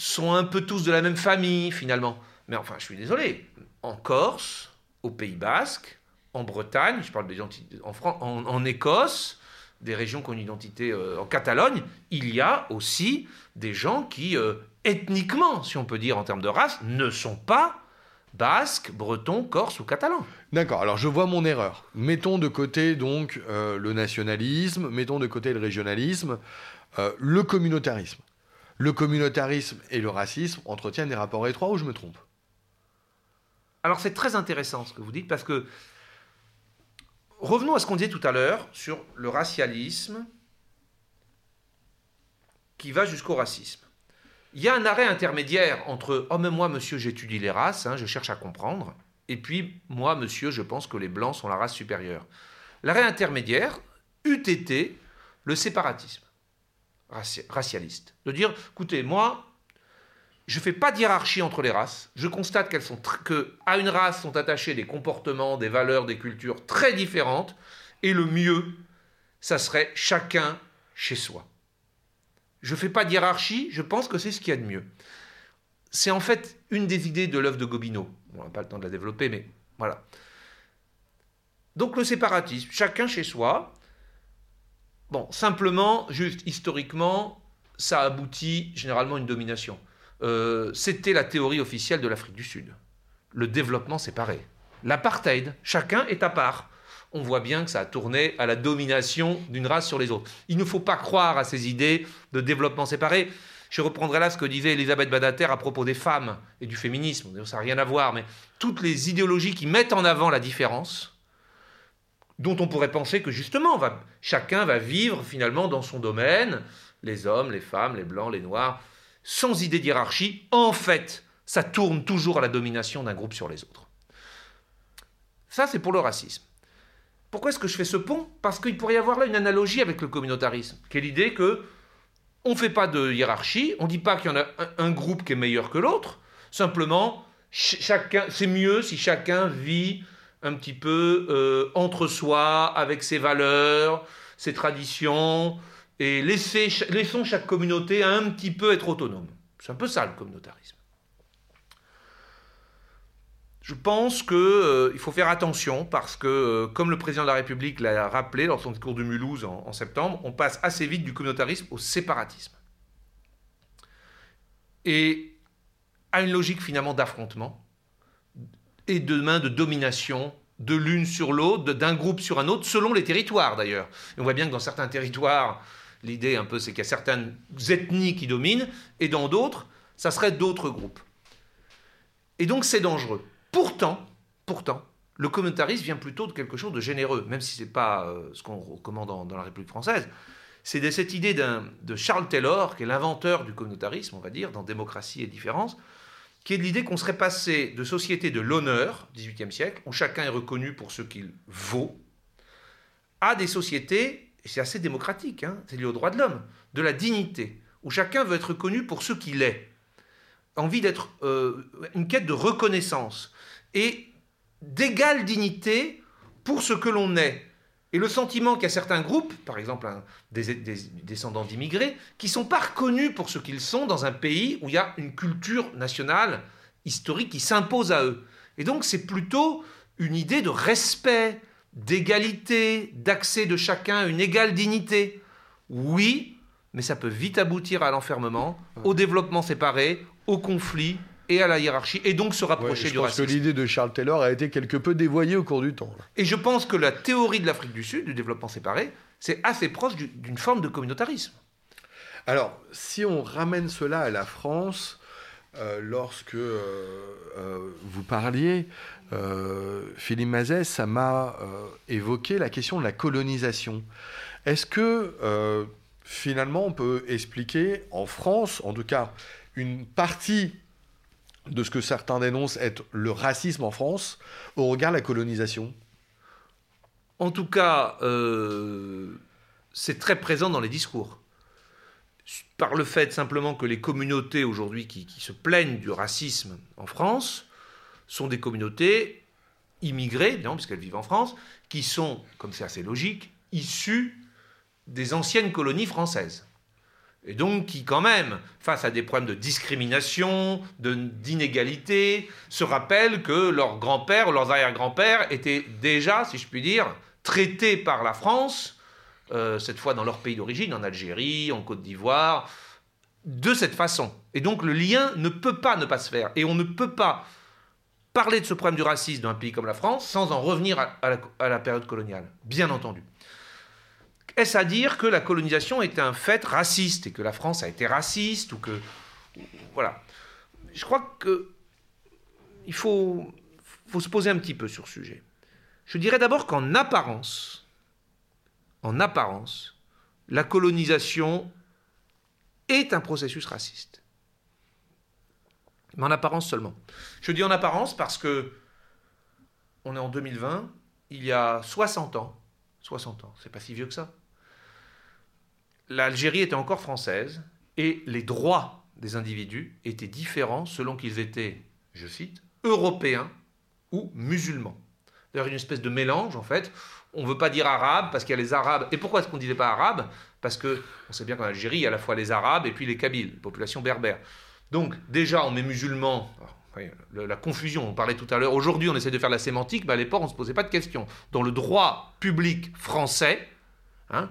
sont un peu tous de la même famille finalement. Mais enfin, je suis désolé, en Corse, au Pays Basque, en Bretagne, je parle des en, France, en, Écosse, des régions qui ont une identité euh, en Catalogne, il y a aussi des gens qui, euh, ethniquement, si on peut dire en termes de race, ne sont pas basques, bretons, corses ou catalans. D'accord, alors je vois mon erreur. Mettons de côté donc euh, le nationalisme, mettons de côté le régionalisme, le communautarisme le communautarisme et le racisme entretiennent des rapports étroits ou je me trompe? Alors c'est très intéressant ce que vous dites parce que revenons à ce qu'on disait tout à l'heure sur le racialisme qui va jusqu'au racisme. Il y a un arrêt intermédiaire entre oh mais moi monsieur j'étudie les races, hein, je cherche à comprendre, et puis moi monsieur je pense que les blancs sont la race supérieure. L'arrêt intermédiaire eût été le séparatisme racialiste. De dire, écoutez, moi, je ne fais pas de hiérarchie entre les races. Je constate qu'elles sont que à une race sont attachés des comportements, des valeurs, des cultures très différentes. Et le mieux, ça serait chacun chez soi. Je ne fais pas de hiérarchie, je pense que c'est ce qu'il y a de mieux. C'est en fait une des idées de l'œuvre de Gobineau. On n'a pas le temps de la développer, mais voilà. Donc le séparatisme, chacun chez soi, Bon, simplement, juste historiquement, ça aboutit généralement à une domination. Euh, c'était la théorie officielle de l'Afrique du Sud. Le développement séparé. L'apartheid, chacun est à part. On voit bien que ça a tourné à la domination d'une race sur les autres. Il ne faut pas croire à ces idées de développement séparé. Je reprendrai là ce que disait Elisabeth Badater à propos des femmes et du féminisme. Ça n'a rien à voir, mais toutes les idéologies qui mettent en avant la différence, dont on pourrait penser que justement, chacun va vivre finalement dans son domaine, les hommes, les femmes, les blancs, les noirs, sans idée d'hierarchie. En fait, ça tourne toujours à la domination d'un groupe sur les autres. Ça, c'est pour le racisme. Pourquoi est-ce que je fais ce pont? Parce qu'il pourrait y avoir là une analogie avec le communautarisme, qui est l'idée que on ne fait pas de hiérarchie, on ne dit pas qu'il y en a un, groupe qui est meilleur que l'autre, simplement, chacun, c'est mieux si chacun vit un petit peu euh, entre soi, avec ses valeurs, ses traditions, et laissons chaque communauté un petit peu être autonome. C'est un peu ça le communautarisme. Je pense qu'il euh, faut faire attention parce que, euh, comme le président de la République l'a rappelé dans son discours de Mulhouse en, septembre, on passe assez vite du communautarisme au séparatisme. Et à une logique finalement d'affrontement et demain de domination de l'une sur l'autre, d'un groupe sur un autre, selon les territoires d'ailleurs. On voit bien que dans certains territoires, l'idée un peu c'est qu'il y a certaines ethnies qui dominent, et dans d'autres, ça serait d'autres groupes. Et donc c'est dangereux. Pourtant, pourtant, le communautarisme vient plutôt de quelque chose de généreux, même si ce n'est pas euh, ce qu'on recommande dans, dans, la République française. C'est de cette idée de Charles Taylor, qui est l'inventeur du communautarisme, on va dire, dans Démocratie et Différence, qui est l'idée qu'on serait passé de société de l'honneur, 18e siècle, où chacun est reconnu pour ce qu'il vaut, à des sociétés, et c'est assez démocratique, hein, c'est lié aux droits de l'homme, de la dignité, où chacun veut être reconnu pour ce qu'il est. Envie d'être euh, une quête de reconnaissance et d'égale dignité pour ce que l'on est. Et le sentiment qu'il y a certains groupes, par exemple des, descendants d'immigrés, qui ne sont pas reconnus pour ce qu'ils sont dans un pays où il y a une culture nationale historique qui s'impose à eux. Et donc c'est plutôt une idée de respect, d'égalité, d'accès de chacun une égale dignité. Oui, mais ça peut vite aboutir à l'enfermement, au développement séparé, au conflit et à la hiérarchie, et donc se rapprocher du racisme. Je pense que l'idée de Charles Taylor a été quelque peu dévoyée au cours du temps. Et je pense que la théorie de l'Afrique du Sud, du développement séparé, c'est assez proche d'une forme de communautarisme. Alors, si on ramène cela à la France, euh, lorsque euh, euh, vous parliez, Philippe Mazet, ça m'a évoqué la question de la colonisation. Est-ce que finalement on peut expliquer en France, en tout cas une partie de ce que certains dénoncent être le racisme en France au regard de la colonisation En tout cas, c'est très présent dans les discours par le fait simplement que les communautés aujourd'hui qui, se plaignent du racisme en France sont des communautés immigrées, puisqu'elles vivent en France, qui sont, comme c'est assez logique, issues des anciennes colonies françaises. Et donc qui, quand même, face à des problèmes de discrimination, d'inégalité, se rappellent que leurs grands-pères ou leurs arrière-grands-pères étaient déjà, si je puis dire, traités par la France euh, cette fois dans leur pays d'origine, en Algérie, en Côte d'Ivoire, de cette façon. Et donc le lien ne peut pas ne pas se faire. Et on ne peut pas parler de ce problème du racisme d'un pays comme la France sans en revenir à, la, période coloniale, bien entendu. Est-ce à dire que la colonisation est un fait raciste et que la France a été raciste ou que voilà Je crois que il faut, se poser un petit peu sur ce sujet. Je dirais d'abord qu'en apparence, en apparence, la colonisation est un processus raciste. Mais en apparence seulement. Je dis en apparence parce que on est en 2020, il y a 60 ans, 60 ans, c'est pas si vieux que ça. L'Algérie était encore française et les droits des individus étaient différents selon qu'ils étaient, je cite, européens ou musulmans. D'ailleurs, une espèce de mélange, en fait, on ne veut pas dire arabe parce qu'il y a les arabes. Et pourquoi est-ce qu'on ne disait pas arabe? Parce que on sait bien qu'en Algérie, il y a à la fois les arabes et puis les kabyles, population berbère. Donc déjà, on met musulmans. la confusion, on parlait tout à l'heure. Aujourd'hui, on essaie de faire la sémantique, mais à l'époque, on ne se posait pas de questions. Dans le droit public français, hein,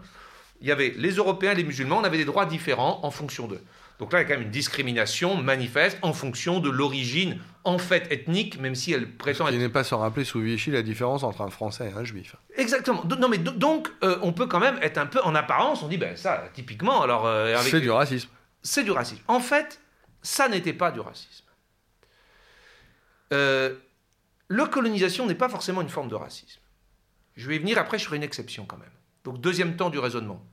il y avait les Européens et les musulmans, on avait des droits différents en fonction d'eux. Donc là, il y a quand même une discrimination manifeste en fonction de l'origine, en fait, ethnique, même si elle prétend être... Il n'est pas sans rappeler sous Vichy la différence entre un Français et un Juif. Exactement. Non, mais donc, euh, on peut quand même être un peu en apparence, on dit, ben ça, typiquement, alors... Euh, c'est du racisme. C'est du racisme. En fait, ça n'était pas du racisme. Euh, le colonisation n'est pas forcément une forme de racisme. Je vais y venir après, je ferai une exception quand même. Donc, deuxième temps du raisonnement.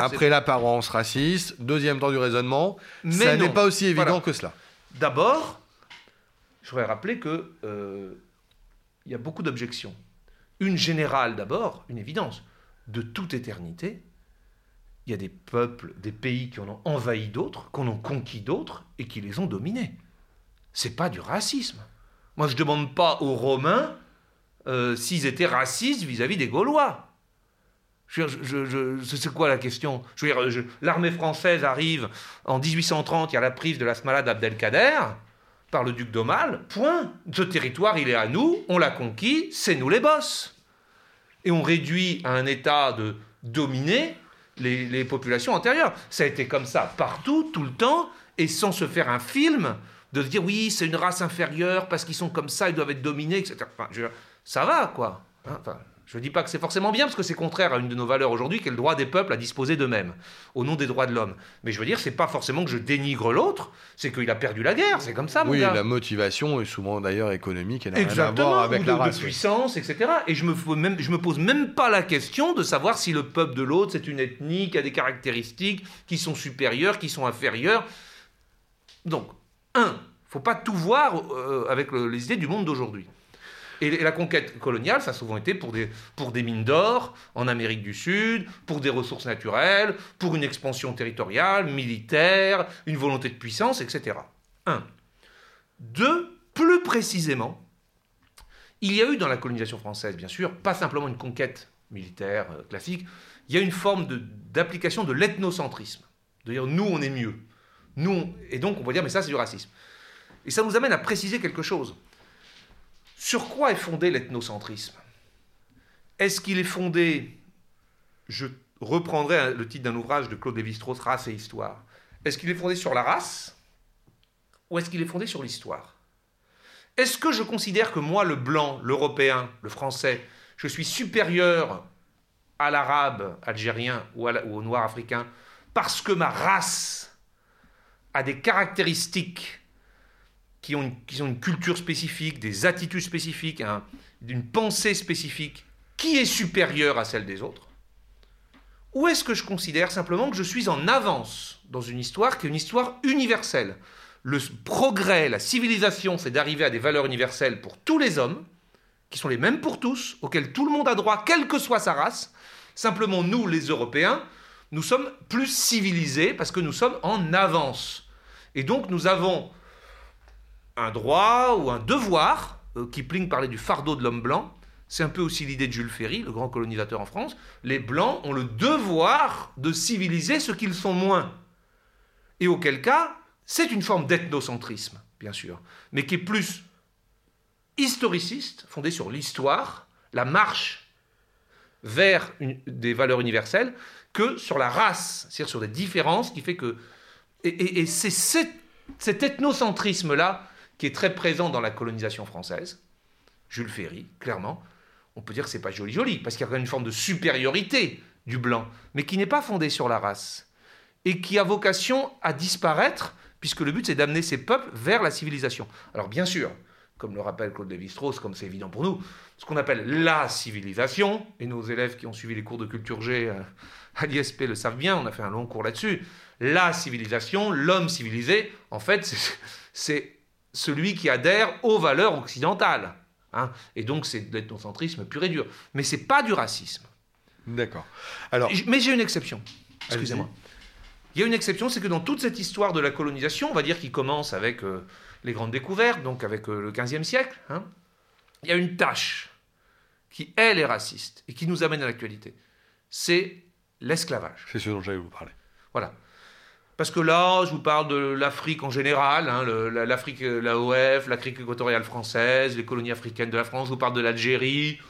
Après l'apparence raciste, deuxième temps du raisonnement, Mais ça n'est pas aussi évident que cela. D'abord, je voudrais rappeler qu'il euh, y a beaucoup d'objections. Une générale d'abord, une évidence. De toute éternité, il y a des peuples, des pays qui en ont envahi d'autres, qu'on ont conquis d'autres et qui les ont dominés. C'est pas du racisme. Moi, je ne demande pas aux Romains euh, s'ils étaient racistes vis à -vis des Gaulois. Je, je, c'est quoi la question? L'armée française arrive en 1830, il y a la prise de la Smala d'Abdelkader par le duc d'Aumale, point. Ce territoire, il est à nous, on l'a conquis, c'est nous les boss. Et on réduit à un état de dominer les, populations antérieures. Ça a été comme ça partout, tout le temps, et sans se faire un film de se dire oui, c'est une race inférieure parce qu'ils sont comme ça, ils doivent être dominés, etc. Enfin, ça va, quoi. Hein, enfin, je ne dis pas que c'est forcément bien, parce que c'est contraire à une de nos valeurs aujourd'hui, qui est le droit des peuples à disposer d'eux-mêmes, au nom des droits de l'homme. Mais je veux dire, c'est pas forcément que je dénigre l'autre, c'est qu'il a perdu la guerre, c'est comme ça, mon oui, gars. La motivation est souvent d'ailleurs économique, et n'a rien à voir avec la race. de puissance, etc. Et je me, même, je me pose même pas la question de savoir si le peuple de l'autre, c'est une ethnie qui a des caractéristiques qui sont supérieures, qui sont inférieures. Donc, un, faut pas tout voir euh, avec les idées du monde d'aujourd'hui. Et, la conquête coloniale, ça a souvent été pour des, pour des mines d'or en Amérique du Sud, pour des ressources naturelles, pour une expansion territoriale, militaire, une volonté de puissance, etc. Un. Deux, plus précisément, Il y a eu dans la colonisation française, bien sûr, pas simplement une conquête militaire euh, classique, il y a une forme d'application de, l'ethnocentrisme. De dire nous, on est mieux. Nous, et donc on va dire mais ça c'est du racisme. Et ça nous amène à préciser quelque chose. Sur quoi est fondé l'ethnocentrisme? Est-ce qu'il est fondé, je reprendrai le titre d'un ouvrage de Claude Lévi-Strauss, Race et Histoire, est-ce qu'il est fondé sur la race? Ou est-ce qu'il est fondé sur l'histoire? Est-ce que je considère que moi, le blanc, l'européen, le français, je suis supérieur à l'arabe algérien ou, au noir africain parce que ma race a des caractéristiques qui ont une, culture spécifique, des attitudes spécifiques, une pensée spécifique qui est supérieure à celle des autres Ou est-ce que je considère simplement que je suis en avance dans une histoire qui est une histoire universelle? Le progrès, la civilisation, c'est d'arriver à des valeurs universelles pour tous les hommes, qui sont les mêmes pour tous, auxquelles tout le monde a droit, quelle que soit sa race. Simplement, nous, les Européens, nous sommes plus civilisés parce que nous sommes en avance. Et donc, nous avons un droit ou un devoir. Euh, Kipling parlait du fardeau de l'homme blanc. C'est un peu aussi l'idée de Jules Ferry, le grand colonisateur en France. Les blancs ont le devoir de civiliser ceux qu'ils sont moins. Et auquel cas, c'est une forme d'ethnocentrisme, bien sûr, mais qui est plus historiciste, fondée sur l'histoire, la marche vers des valeurs universelles, que sur la race, c'est-à-dire sur des différences qui fait que... Et, c'est cet ethnocentrisme-là qui est très présent dans la colonisation française. Jules Ferry, clairement. On peut dire que c'est pas joli joli, parce qu'il y a quand même une forme de supériorité du blanc, mais qui n'est pas fondée sur la race, et qui a vocation à disparaître, puisque le but c'est d'amener ces peuples vers la civilisation. Alors bien sûr, comme le rappelle Claude Lévi-Strauss, comme c'est évident pour nous, ce qu'on appelle la civilisation, et nos élèves qui ont suivi les cours de culture G euh, à l'ISP le savent bien, on a fait un long cours là-dessus, la civilisation, l'homme civilisé, en fait, c'est celui qui adhère aux valeurs occidentales. Hein. Et donc c'est de l'ethnocentrisme pur et dur. Mais c'est pas du racisme. D'accord. Alors, mais j'ai une exception. Excusez-moi. Il y a une exception, c'est que dans toute cette histoire de la colonisation, on va dire qui commence avec euh, les grandes découvertes, donc avec euh, le XVe siècle, hein, il y a une tâche qui, elle, est raciste et qui nous amène à l'actualité. C'est l'esclavage. C'est ce dont j'allais vous parler. Voilà. Parce que là, je vous parle de l'Afrique en général, hein, l'Afrique, l'AOF, l'Afrique équatoriale française, les colonies africaines de la France, je vous parle de l'Algérie,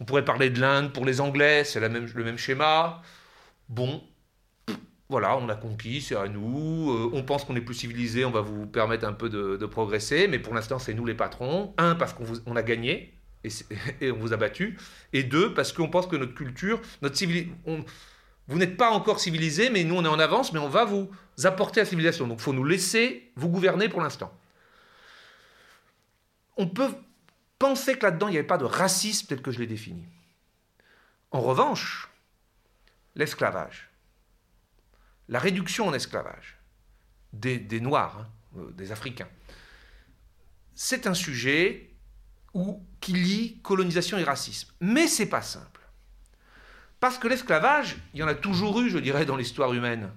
on pourrait parler de l'Inde pour les Anglais, c'est le même schéma. Bon, voilà, on a conquis, c'est à nous, euh, on pense qu'on est plus civilisé, on va vous permettre un peu de, progresser, mais pour l'instant, c'est nous les patrons. Un, parce qu'on a gagné, (laughs) et, on vous a battu, et deux, parce qu'on pense que notre culture, notre civilisation vous n'êtes pas encore civilisé, mais nous on est en avance, mais on va vous apporter la civilisation. Donc il faut nous laisser vous gouverner pour l'instant. On peut penser que là-dedans il n'y avait pas de racisme tel que je l'ai défini. En revanche, l'esclavage, la réduction en esclavage des, Noirs, hein, euh, des Africains, c'est un sujet qui lie colonisation et racisme. Mais c'est pas simple. Parce que l'esclavage, il y en a toujours eu, je dirais, dans l'histoire humaine.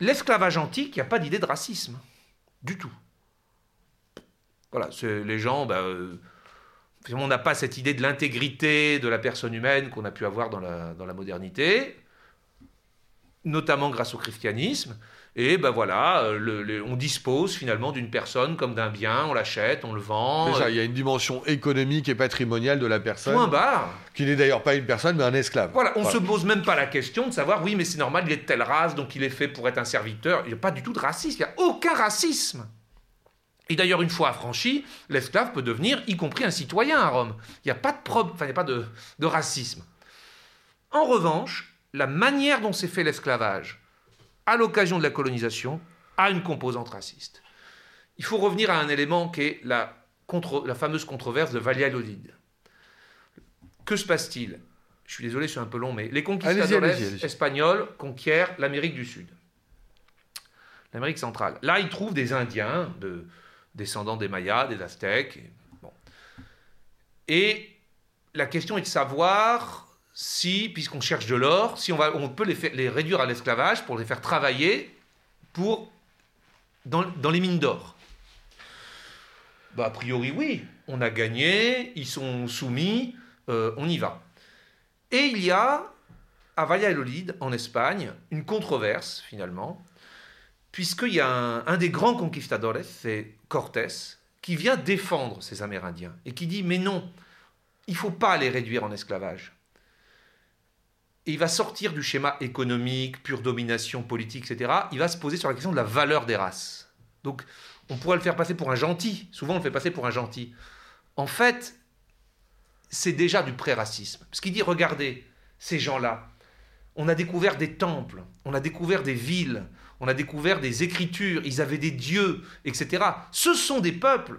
L'esclavage antique, il n'y a pas d'idée de racisme. Du tout. Voilà, les gens, ben, euh, on n'a pas cette idée de l'intégrité de la personne humaine qu'on a pu avoir dans la modernité, notamment grâce au christianisme. Et ben voilà, euh, on dispose finalement d'une personne comme d'un bien, on l'achète, on le vend. il y a une dimension économique et patrimoniale de la personne. Point barre. Qui n'est d'ailleurs pas une personne, mais un esclave. Voilà, on ne se pose même pas la question de savoir, oui, mais c'est normal, il est de telle race, donc il est fait pour être un serviteur. Il n'y a pas du tout de racisme, il n'y a aucun racisme. Et d'ailleurs, une fois affranchi, l'esclave peut devenir, y compris un citoyen à Rome. Il n'y a pas de, enfin, il n'y a pas de racisme. En revanche, la manière dont s'est fait l'esclavage, à l'occasion de la colonisation, a une composante raciste. Il faut revenir à un élément qui est la, fameuse controverse de Valladolid. Que se passe-t-il? Je suis désolé, c'est un peu long, mais les conquistadores espagnols conquièrent l'Amérique du Sud, l'Amérique centrale. Là, ils trouvent des Indiens, de, descendants des Mayas, des Aztèques. et la question est de savoir si, puisqu'on cherche de l'or, si on, va, on peut les, les réduire à l'esclavage pour les faire travailler pour, dans, les mines d'or. bah, A priori, oui. On a gagné, ils sont soumis, euh, on y va. Et il y a, à Valladolid, en Espagne, une controverse, finalement, puisqu'il y a un, des grands conquistadores, c'est Cortés, qui vient défendre ces Amérindiens et qui dit Mais non, il ne faut pas les réduire en esclavage. Et il va sortir du schéma économique, pure domination politique, etc. Il va se poser sur la question de la valeur des races. Donc, on pourrait le faire passer pour un gentil. Souvent, on le fait passer pour un gentil. En fait, c'est déjà du pré-racisme. Parce qu'il dit, regardez, ces gens-là, on a découvert des temples, on a découvert des villes, on a découvert des écritures, ils avaient des dieux, etc. Ce sont des peuples.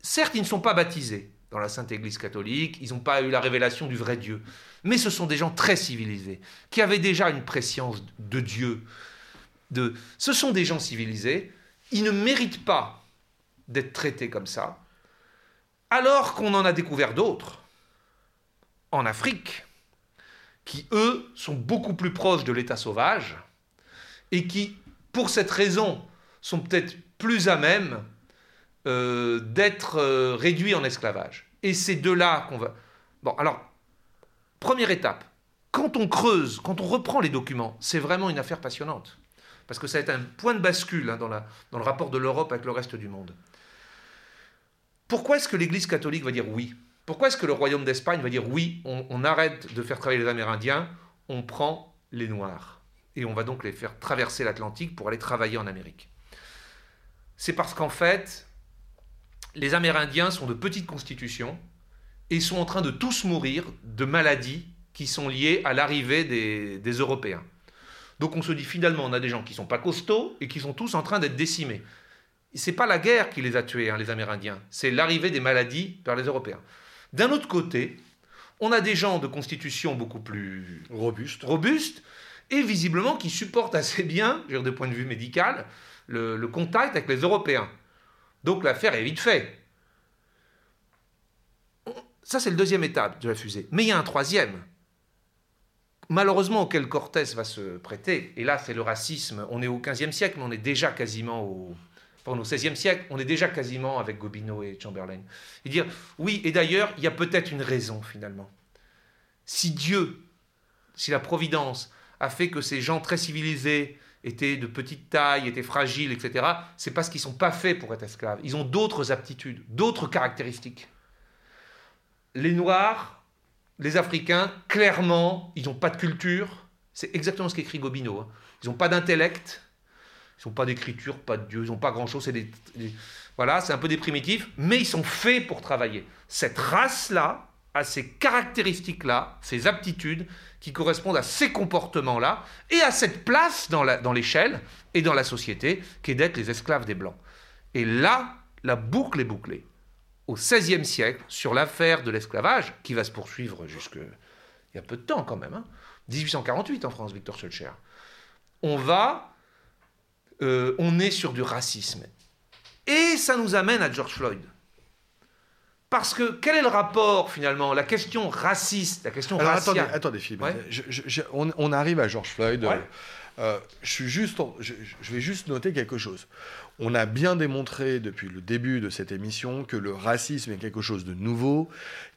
Certes, ils ne sont pas baptisés dans la Sainte Église catholique, ils n'ont pas eu la révélation du vrai Dieu, mais ce sont des gens très civilisés, qui avaient déjà une préscience de Dieu. De... Ce sont des gens civilisés, ils ne méritent pas d'être traités comme ça, alors qu'on en a découvert d'autres en Afrique, qui, eux, sont beaucoup plus proches de l'état sauvage, et qui, pour cette raison, sont peut-être plus à même euh, d'être euh, réduits en esclavage. Et c'est de là qu'on va... Bon, alors, première étape, quand on creuse, quand on reprend les documents, c'est vraiment une affaire passionnante. Parce que ça va être un point de bascule hein, dans le rapport de l'Europe avec le reste du monde. Pourquoi est-ce que l'Église catholique va dire oui? Pourquoi est-ce que le royaume d'Espagne va dire oui, on arrête de faire travailler les Amérindiens, on prend les Noirs? Et on va donc les faire traverser l'Atlantique pour aller travailler en Amérique. C'est parce qu'en fait, les Amérindiens sont de petites constitutions et sont en train de tous mourir de maladies qui sont liées à l'arrivée des, Européens. Donc on se dit finalement, on a des gens qui ne sont pas costauds et qui sont tous en train d'être décimés. Ce n'est pas la guerre qui les a tués, hein, les Amérindiens, c'est l'arrivée des maladies par les Européens. D'un autre côté, on a des gens de constitution beaucoup plus robustes, robustes et visiblement qui supporte assez bien, je de point de vue médical, le, contact avec les Européens. Donc l'affaire est vite faite. Ça, c'est le deuxième étape de la fusée. Mais il y a un troisième, malheureusement auquel Cortés va se prêter. Et là, c'est le racisme. On est au XVe siècle, mais on est déjà quasiment au, pardon, au XVIe siècle, on est déjà quasiment avec Gobineau et Chamberlain. Et dire, oui, et d'ailleurs, il y a peut-être une raison finalement. Si Dieu, si la Providence a fait que ces gens très civilisés étaient de petite taille, étaient fragiles, etc., c'est parce qu'ils ne sont pas faits pour être esclaves. Ils ont d'autres aptitudes, d'autres caractéristiques. Les Noirs, les Africains, clairement, ils n'ont pas de culture. C'est exactement ce qu'écrit Gobineau. Hein. Ils n'ont pas d'intellect, ils n'ont pas d'écriture, pas de Dieu, ils n'ont pas grand-chose. Voilà, c'est un peu des primitifs, mais ils sont faits pour travailler. Cette race-là a ces caractéristiques-là, ces aptitudes, qui correspondent à ces comportements-là et à cette place dans l'échelle et dans la société qu'est d'être les esclaves des Blancs. Et là, la boucle est bouclée. Au XVIe siècle, sur l'affaire de l'esclavage, qui va se poursuivre jusque il y a peu de temps quand même, 1848 hein, en France, Victor Schulcher, on va, euh, on est sur du racisme. Et ça nous amène à George Floyd. Parce que quel est le rapport finalement La question raciste, la question Alors, raciale. Attendez, attendez Philippe. on, arrive à George Floyd. Euh, je, suis juste, je, vais juste noter quelque chose. On a bien démontré depuis le début de cette émission que le racisme est quelque chose de nouveau,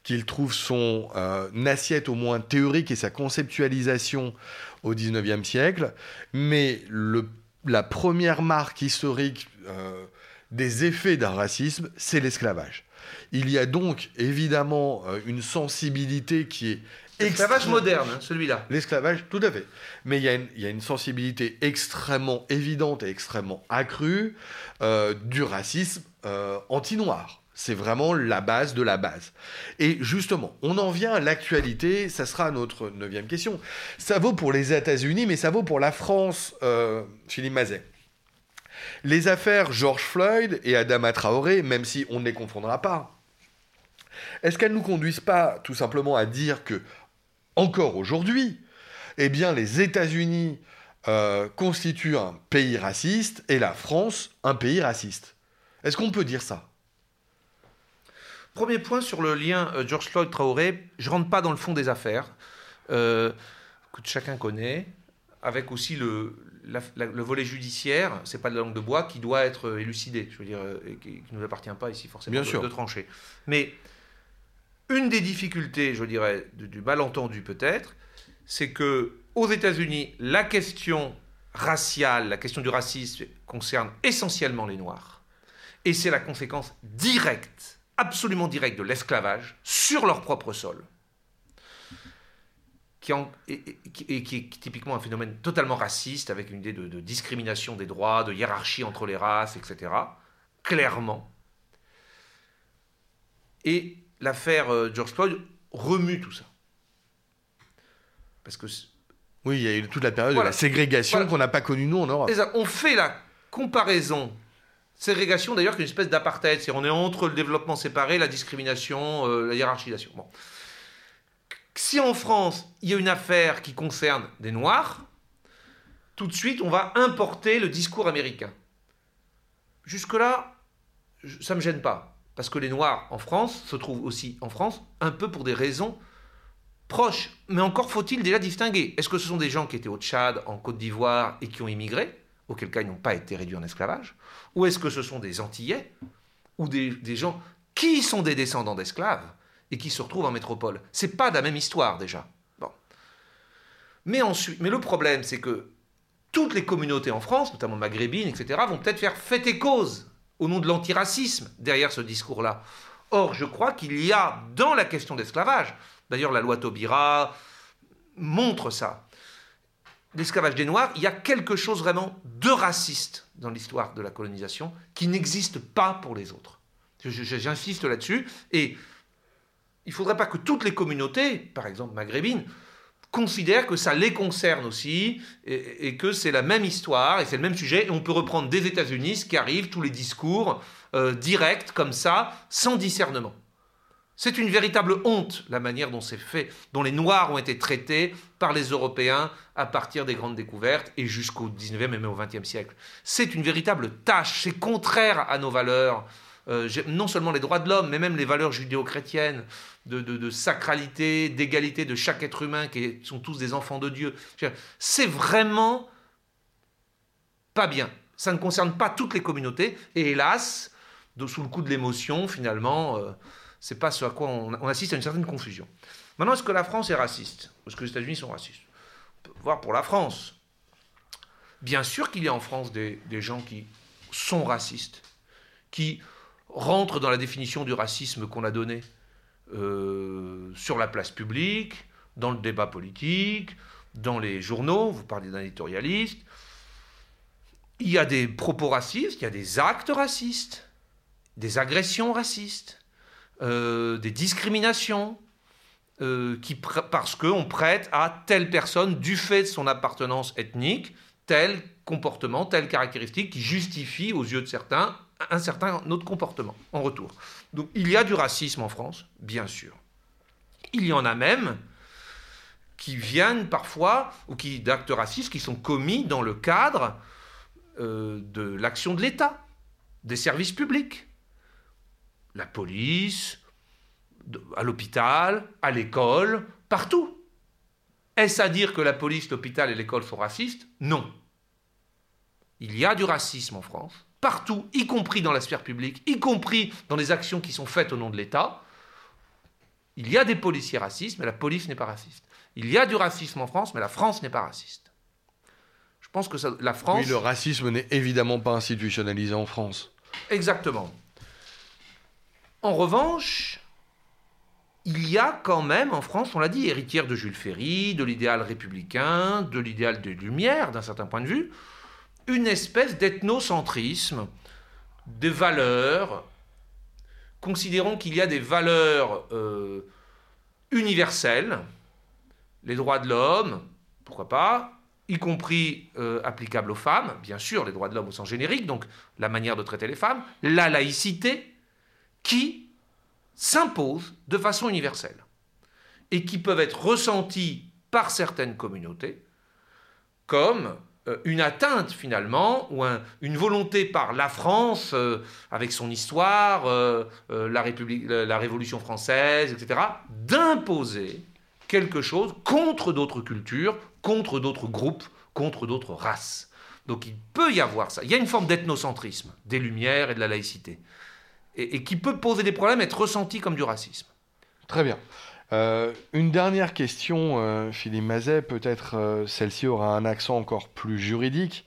qu'il trouve son euh, assiette au moins théorique et sa conceptualisation au 19e siècle. Mais le, la première marque historique euh, des effets d'un racisme, c'est l'esclavage. Il y a donc évidemment euh, une sensibilité qui est L'esclavage moderne, hein, celui-là. L'esclavage, tout à fait. Mais il y, a une, sensibilité extrêmement évidente et extrêmement accrue euh, du racisme euh, anti-noir. C'est vraiment la base de la base. Et justement, on en vient à l'actualité, ça sera notre neuvième question. Ça vaut pour les États-Unis, mais ça vaut pour la France, Philippe Mazet. Les affaires George Floyd et Adama Traoré, même si on ne les confondra pas, est-ce qu'elles ne nous conduisent pas tout simplement à dire que, encore aujourd'hui, eh bien, les États-Unis euh, constituent un pays raciste et la France un pays raciste? Est-ce qu'on peut dire ça? Premier point sur le lien euh, George Floyd-Traoré, je ne rentre pas dans le fond des affaires, euh, que chacun connaît, avec aussi le, le volet judiciaire, c'est pas de la langue de bois qui doit être élucidé, je veux dire, et qui ne nous appartient pas ici forcément de, de, trancher. Mais une des difficultés, je dirais, du malentendu peut-être, c'est que aux États-Unis, la question raciale, la question du racisme concerne essentiellement les Noirs. Et c'est la conséquence directe, absolument directe de l'esclavage sur leur propre sol. Qui et, qui est typiquement un phénomène totalement raciste, avec une idée de, de discrimination des droits, de hiérarchie entre les races, etc. Clairement. Et l'affaire euh, George Floyd remue tout ça. Parce que. Oui, il y a eu toute la période de la ségrégation qu'on n'a pas connue nous en Europe. On fait la comparaison. Ségrégation d'ailleurs qu'une espèce d'apartheid. C'est on est entre le développement séparé, la discrimination, euh, la hiérarchisation. Bon. Si en France, il y a une affaire qui concerne des Noirs, tout de suite, on va importer le discours américain. Jusque-là, ça ne me gêne pas. Parce que les Noirs en France se trouvent aussi en France un peu pour des raisons proches. Mais encore faut-il déjà distinguer. Est-ce que ce sont des gens qui étaient au Tchad, en Côte d'Ivoire et qui ont immigré, auquel cas ils n'ont pas été réduits en esclavage Ou est-ce que ce sont des Antillais ou des, gens qui sont des descendants d'esclaves et qui se retrouvent en métropole C'est pas de la même histoire déjà. Bon. Mais ensuite, mais le problème, c'est que toutes les communautés en France, notamment maghrébines, etc., vont peut-être faire fête et cause au nom de l'antiracisme derrière ce discours-là. Or, je crois qu'il y a dans la question d'esclavage, D'ailleurs, la loi Taubira montre ça. L'esclavage des Noirs, il y a quelque chose vraiment de raciste dans l'histoire de la colonisation qui n'existe pas pour les autres. J'insiste là-dessus. Et il ne faudrait pas que toutes les communautés, par exemple maghrébines, considèrent que ça les concerne aussi et, que c'est la même histoire et c'est le même sujet. Et on peut reprendre des États-Unis ce qui arrive, tous les discours euh, directs comme ça, sans discernement. C'est une véritable honte la manière dont dont les Noirs ont été traités par les Européens à partir des grandes découvertes et jusqu'au 19e et même au 20e siècle. C'est une véritable tâche, c'est contraire à nos valeurs, euh, non seulement les droits de l'homme, mais même les valeurs judéo-chrétiennes, de, sacralité, d'égalité de chaque être humain, qui sont tous des enfants de Dieu. C'est vraiment pas bien. Ça ne concerne pas toutes les communautés, et hélas, sous le coup de l'émotion, finalement... Euh, c'est pas ce à quoi on, assiste à une certaine confusion. Maintenant, est-ce que la France est raciste? Est-ce que les États-Unis sont racistes? On peut voir pour la France. Bien sûr qu'il y a en France des, gens qui sont racistes, qui rentrent dans la définition du racisme qu'on a donné euh, sur la place publique, dans le débat politique, dans les journaux, vous parlez d'un éditorialiste. Il y a des propos racistes, il y a des actes racistes, des agressions racistes. Euh, des discriminations, euh, qui, parce qu'on prête à telle personne, du fait de son appartenance ethnique, tel comportement, telle caractéristique qui justifie aux yeux de certains un certain autre comportement en retour. Donc il y a du racisme en France, bien sûr. Il y en a même qui viennent parfois, ou qui d'actes racistes qui sont commis dans le cadre euh, de l'action de l'État, des services publics la police, à l'hôpital, à l'école, partout. Est-ce à dire que la police, l'hôpital et l'école sont racistes? Non. Il y a du racisme en France, partout, y compris dans la sphère publique, y compris dans les actions qui sont faites au nom de l'État. Il y a des policiers racistes, mais la police n'est pas raciste. Il y a du racisme en France, mais la France n'est pas raciste. Je pense que la France... Oui, le racisme n'est évidemment pas institutionnalisé en France. Exactement. En revanche, il y a quand même en France, on l'a dit, héritière de Jules Ferry, de l'idéal républicain, de l'idéal des Lumières, d'un certain point de vue, une espèce d'ethnocentrisme, des valeurs, considérons qu'il y a des valeurs euh, universelles, les droits de l'homme, pourquoi pas, y compris euh, applicables aux femmes, bien sûr, les droits de l'homme au sens générique, donc la manière de traiter les femmes, la laïcité, qui s'imposent de façon universelle et qui peuvent être ressentis par certaines communautés comme une atteinte finalement ou une volonté par la France euh, avec son histoire, euh, la, République, la Révolution française, etc., d'imposer quelque chose contre d'autres cultures, contre d'autres groupes, contre d'autres races. Donc il peut y avoir ça. Il y a une forme d'ethnocentrisme, des Lumières et de la laïcité, et, qui peut poser des problèmes, être ressenti comme du racisme. Très bien. Euh, une dernière question, euh, Philippe Mazet, peut-être euh, celle-ci aura un accent encore plus juridique,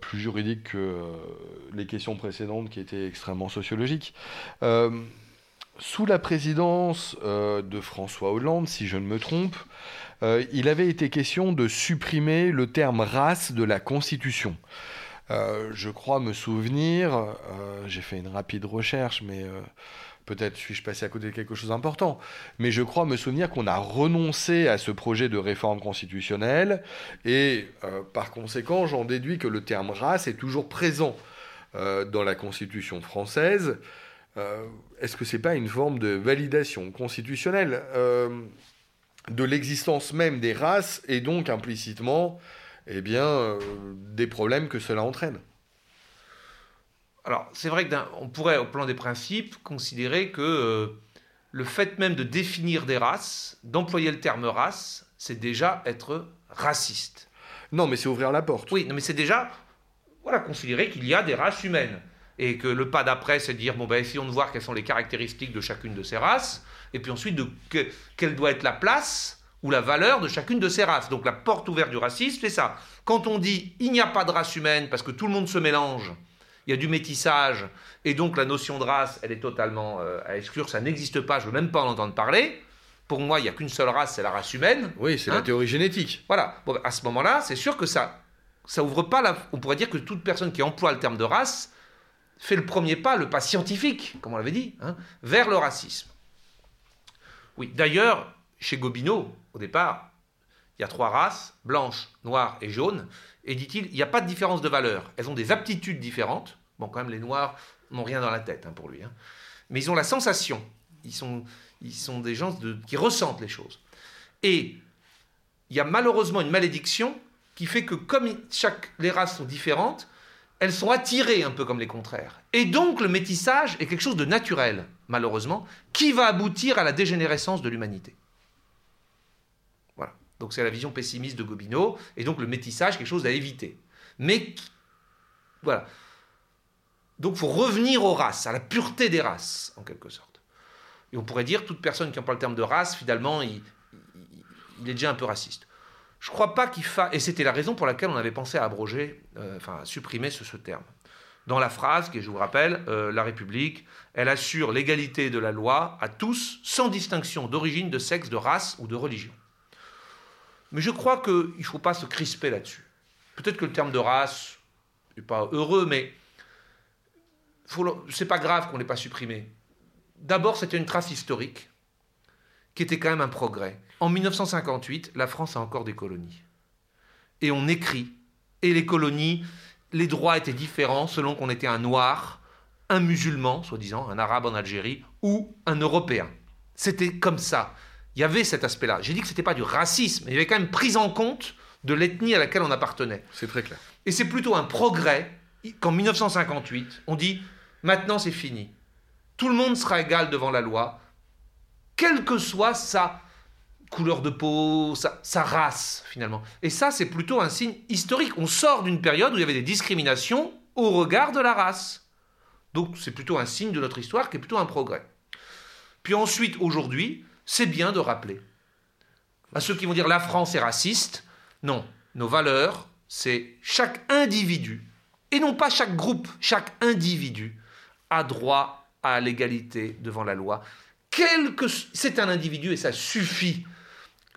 plus juridique que les questions précédentes qui étaient extrêmement sociologiques. sous la présidence de François Hollande, si je ne me trompe, il avait été question de supprimer le terme race de la Constitution. je crois me souvenir, j'ai fait une rapide recherche, mais Peut-être suis-je passé à côté de quelque chose d'important, mais je crois me souvenir qu'on a renoncé à ce projet de réforme constitutionnelle, et euh, par conséquent, j'en déduis que le terme race est toujours présent euh, dans la Constitution française. Euh, est-ce que ce n'est pas une forme de validation constitutionnelle de l'existence même des races, et donc implicitement, eh des problèmes que cela entraîne? Alors, c'est vrai qu'on pourrait, au plan des principes, considérer que euh, le fait même de définir des races, d'employer le terme race, c'est déjà être raciste. Non, mais c'est ouvrir la porte. Oui, non, mais c'est déjà voilà, considérer qu'il y a des races humaines. Et que le pas d'après, c'est de dire, bon, ben, essayons de voir quelles sont les caractéristiques de chacune de ces races, et puis ensuite, de, quelle doit être la place ou la valeur de chacune de ces races. Donc la porte ouverte du racisme, c'est ça. Quand on dit, il n'y a pas de race humaine parce que tout le monde se mélange, il y a du métissage, et donc la notion de race, elle est totalement euh, à exclure, ça n'existe pas, je ne veux même pas en entendre parler. Pour moi, il n'y a qu'une seule race, c'est la race humaine. Oui, c'est la hein. théorie génétique. Voilà. Bon, à ce moment-là, c'est sûr que ça, ça ouvre pas la. On pourrait dire que toute personne qui emploie le terme de race fait le premier pas, le pas scientifique, comme on l'avait dit, hein, vers le racisme. Oui, d'ailleurs, chez Gobineau, au départ, il y a trois races, blanche, noire et jaune. Et dit-il, il n'y a pas de différence de valeur. Elles ont des aptitudes différentes. Bon, quand même, les noirs n'ont rien dans la tête hein, pour lui. Hein. Mais ils ont la sensation. Ils sont, ils sont des gens qui ressentent les choses. Et il y a malheureusement une malédiction qui fait que comme chaque, les races sont différentes, elles sont attirées un peu comme les contraires. Et donc le métissage est quelque chose de naturel, malheureusement, qui va aboutir à la dégénérescence de l'humanité. Donc c'est la vision pessimiste de Gobineau, et donc le métissage, quelque chose à éviter. Mais voilà. Donc faut revenir aux races, à la pureté des races, en quelque sorte. Et on pourrait dire, toute personne qui emploie le terme de race, finalement, il, est déjà un peu raciste. Je ne crois pas qu'il faille... Et c'était la raison pour laquelle on avait pensé à abroger, euh, enfin à supprimer ce, terme. Dans la phrase, que je vous rappelle, euh, la République, elle assure l'égalité de la loi à tous, sans distinction d'origine, de sexe, de race ou de religion. Mais je crois qu'il ne faut pas se crisper là-dessus. Peut-être que le terme de race n'est pas heureux, mais c'est pas grave qu'on l'ait pas supprimé. D'abord, c'était une trace historique qui était quand même un progrès. En 1958, la France a encore des colonies. Et on écrit. Et les colonies, les droits étaient différents selon qu'on était un noir, un musulman, soi-disant, un arabe en Algérie, ou un européen. C'était comme ça il y avait cet aspect-là. J'ai dit que ce n'était pas du racisme, mais il y avait quand même prise en compte de l'ethnie à laquelle on appartenait. C'est très clair. Et c'est plutôt un progrès qu'en 1958, on dit maintenant c'est fini. Tout le monde sera égal devant la loi, quelle que soit sa couleur de peau, sa, sa race finalement. Et ça, c'est plutôt un signe historique. On sort d'une période où il y avait des discriminations au regard de la race. Donc c'est plutôt un signe de notre histoire qui est plutôt un progrès. Puis ensuite, aujourd'hui, c'est bien de rappeler. À ceux qui vont dire la France est raciste, non, nos valeurs, c'est chaque individu, et non pas chaque groupe, chaque individu a droit à l'égalité devant la loi. C'est un individu et ça suffit.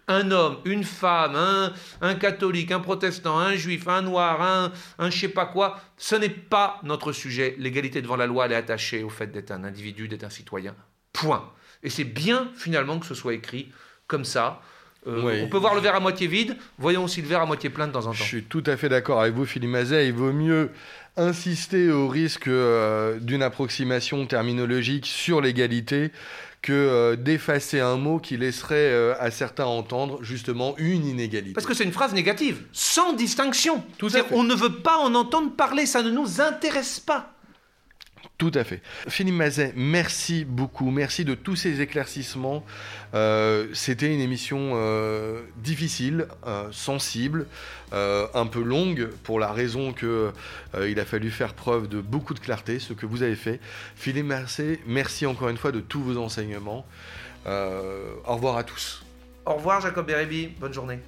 Un homme, une femme, un, un catholique, un protestant, un juif, un noir, un, un je sais pas quoi, ce n'est pas notre sujet. L'égalité devant la loi, elle est attachée au fait d'être un individu, d'être un citoyen. Point. Et c'est bien finalement que ce soit écrit comme ça. Euh, on peut voir le verre à moitié vide, voyons aussi le verre à moitié plein de temps en temps. Je suis tout à fait d'accord avec vous, Philippe Mazet. Il vaut mieux insister au risque euh, d'une approximation terminologique sur l'égalité que euh, d'effacer un mot qui laisserait à certains entendre justement une inégalité. Parce que c'est une phrase négative, sans distinction. Tout on ne veut pas en entendre parler, ça ne nous intéresse pas. Tout à fait. Philippe Mazet, merci beaucoup. Merci de tous ces éclaircissements. Euh, c'était une émission euh, difficile, euh, sensible, un peu longue pour la raison que il a fallu faire preuve de beaucoup de clarté, ce que vous avez fait. Philippe Mazet, merci encore une fois de tous vos enseignements. au revoir à tous. Au revoir Jacob Bérébi, bonne journée.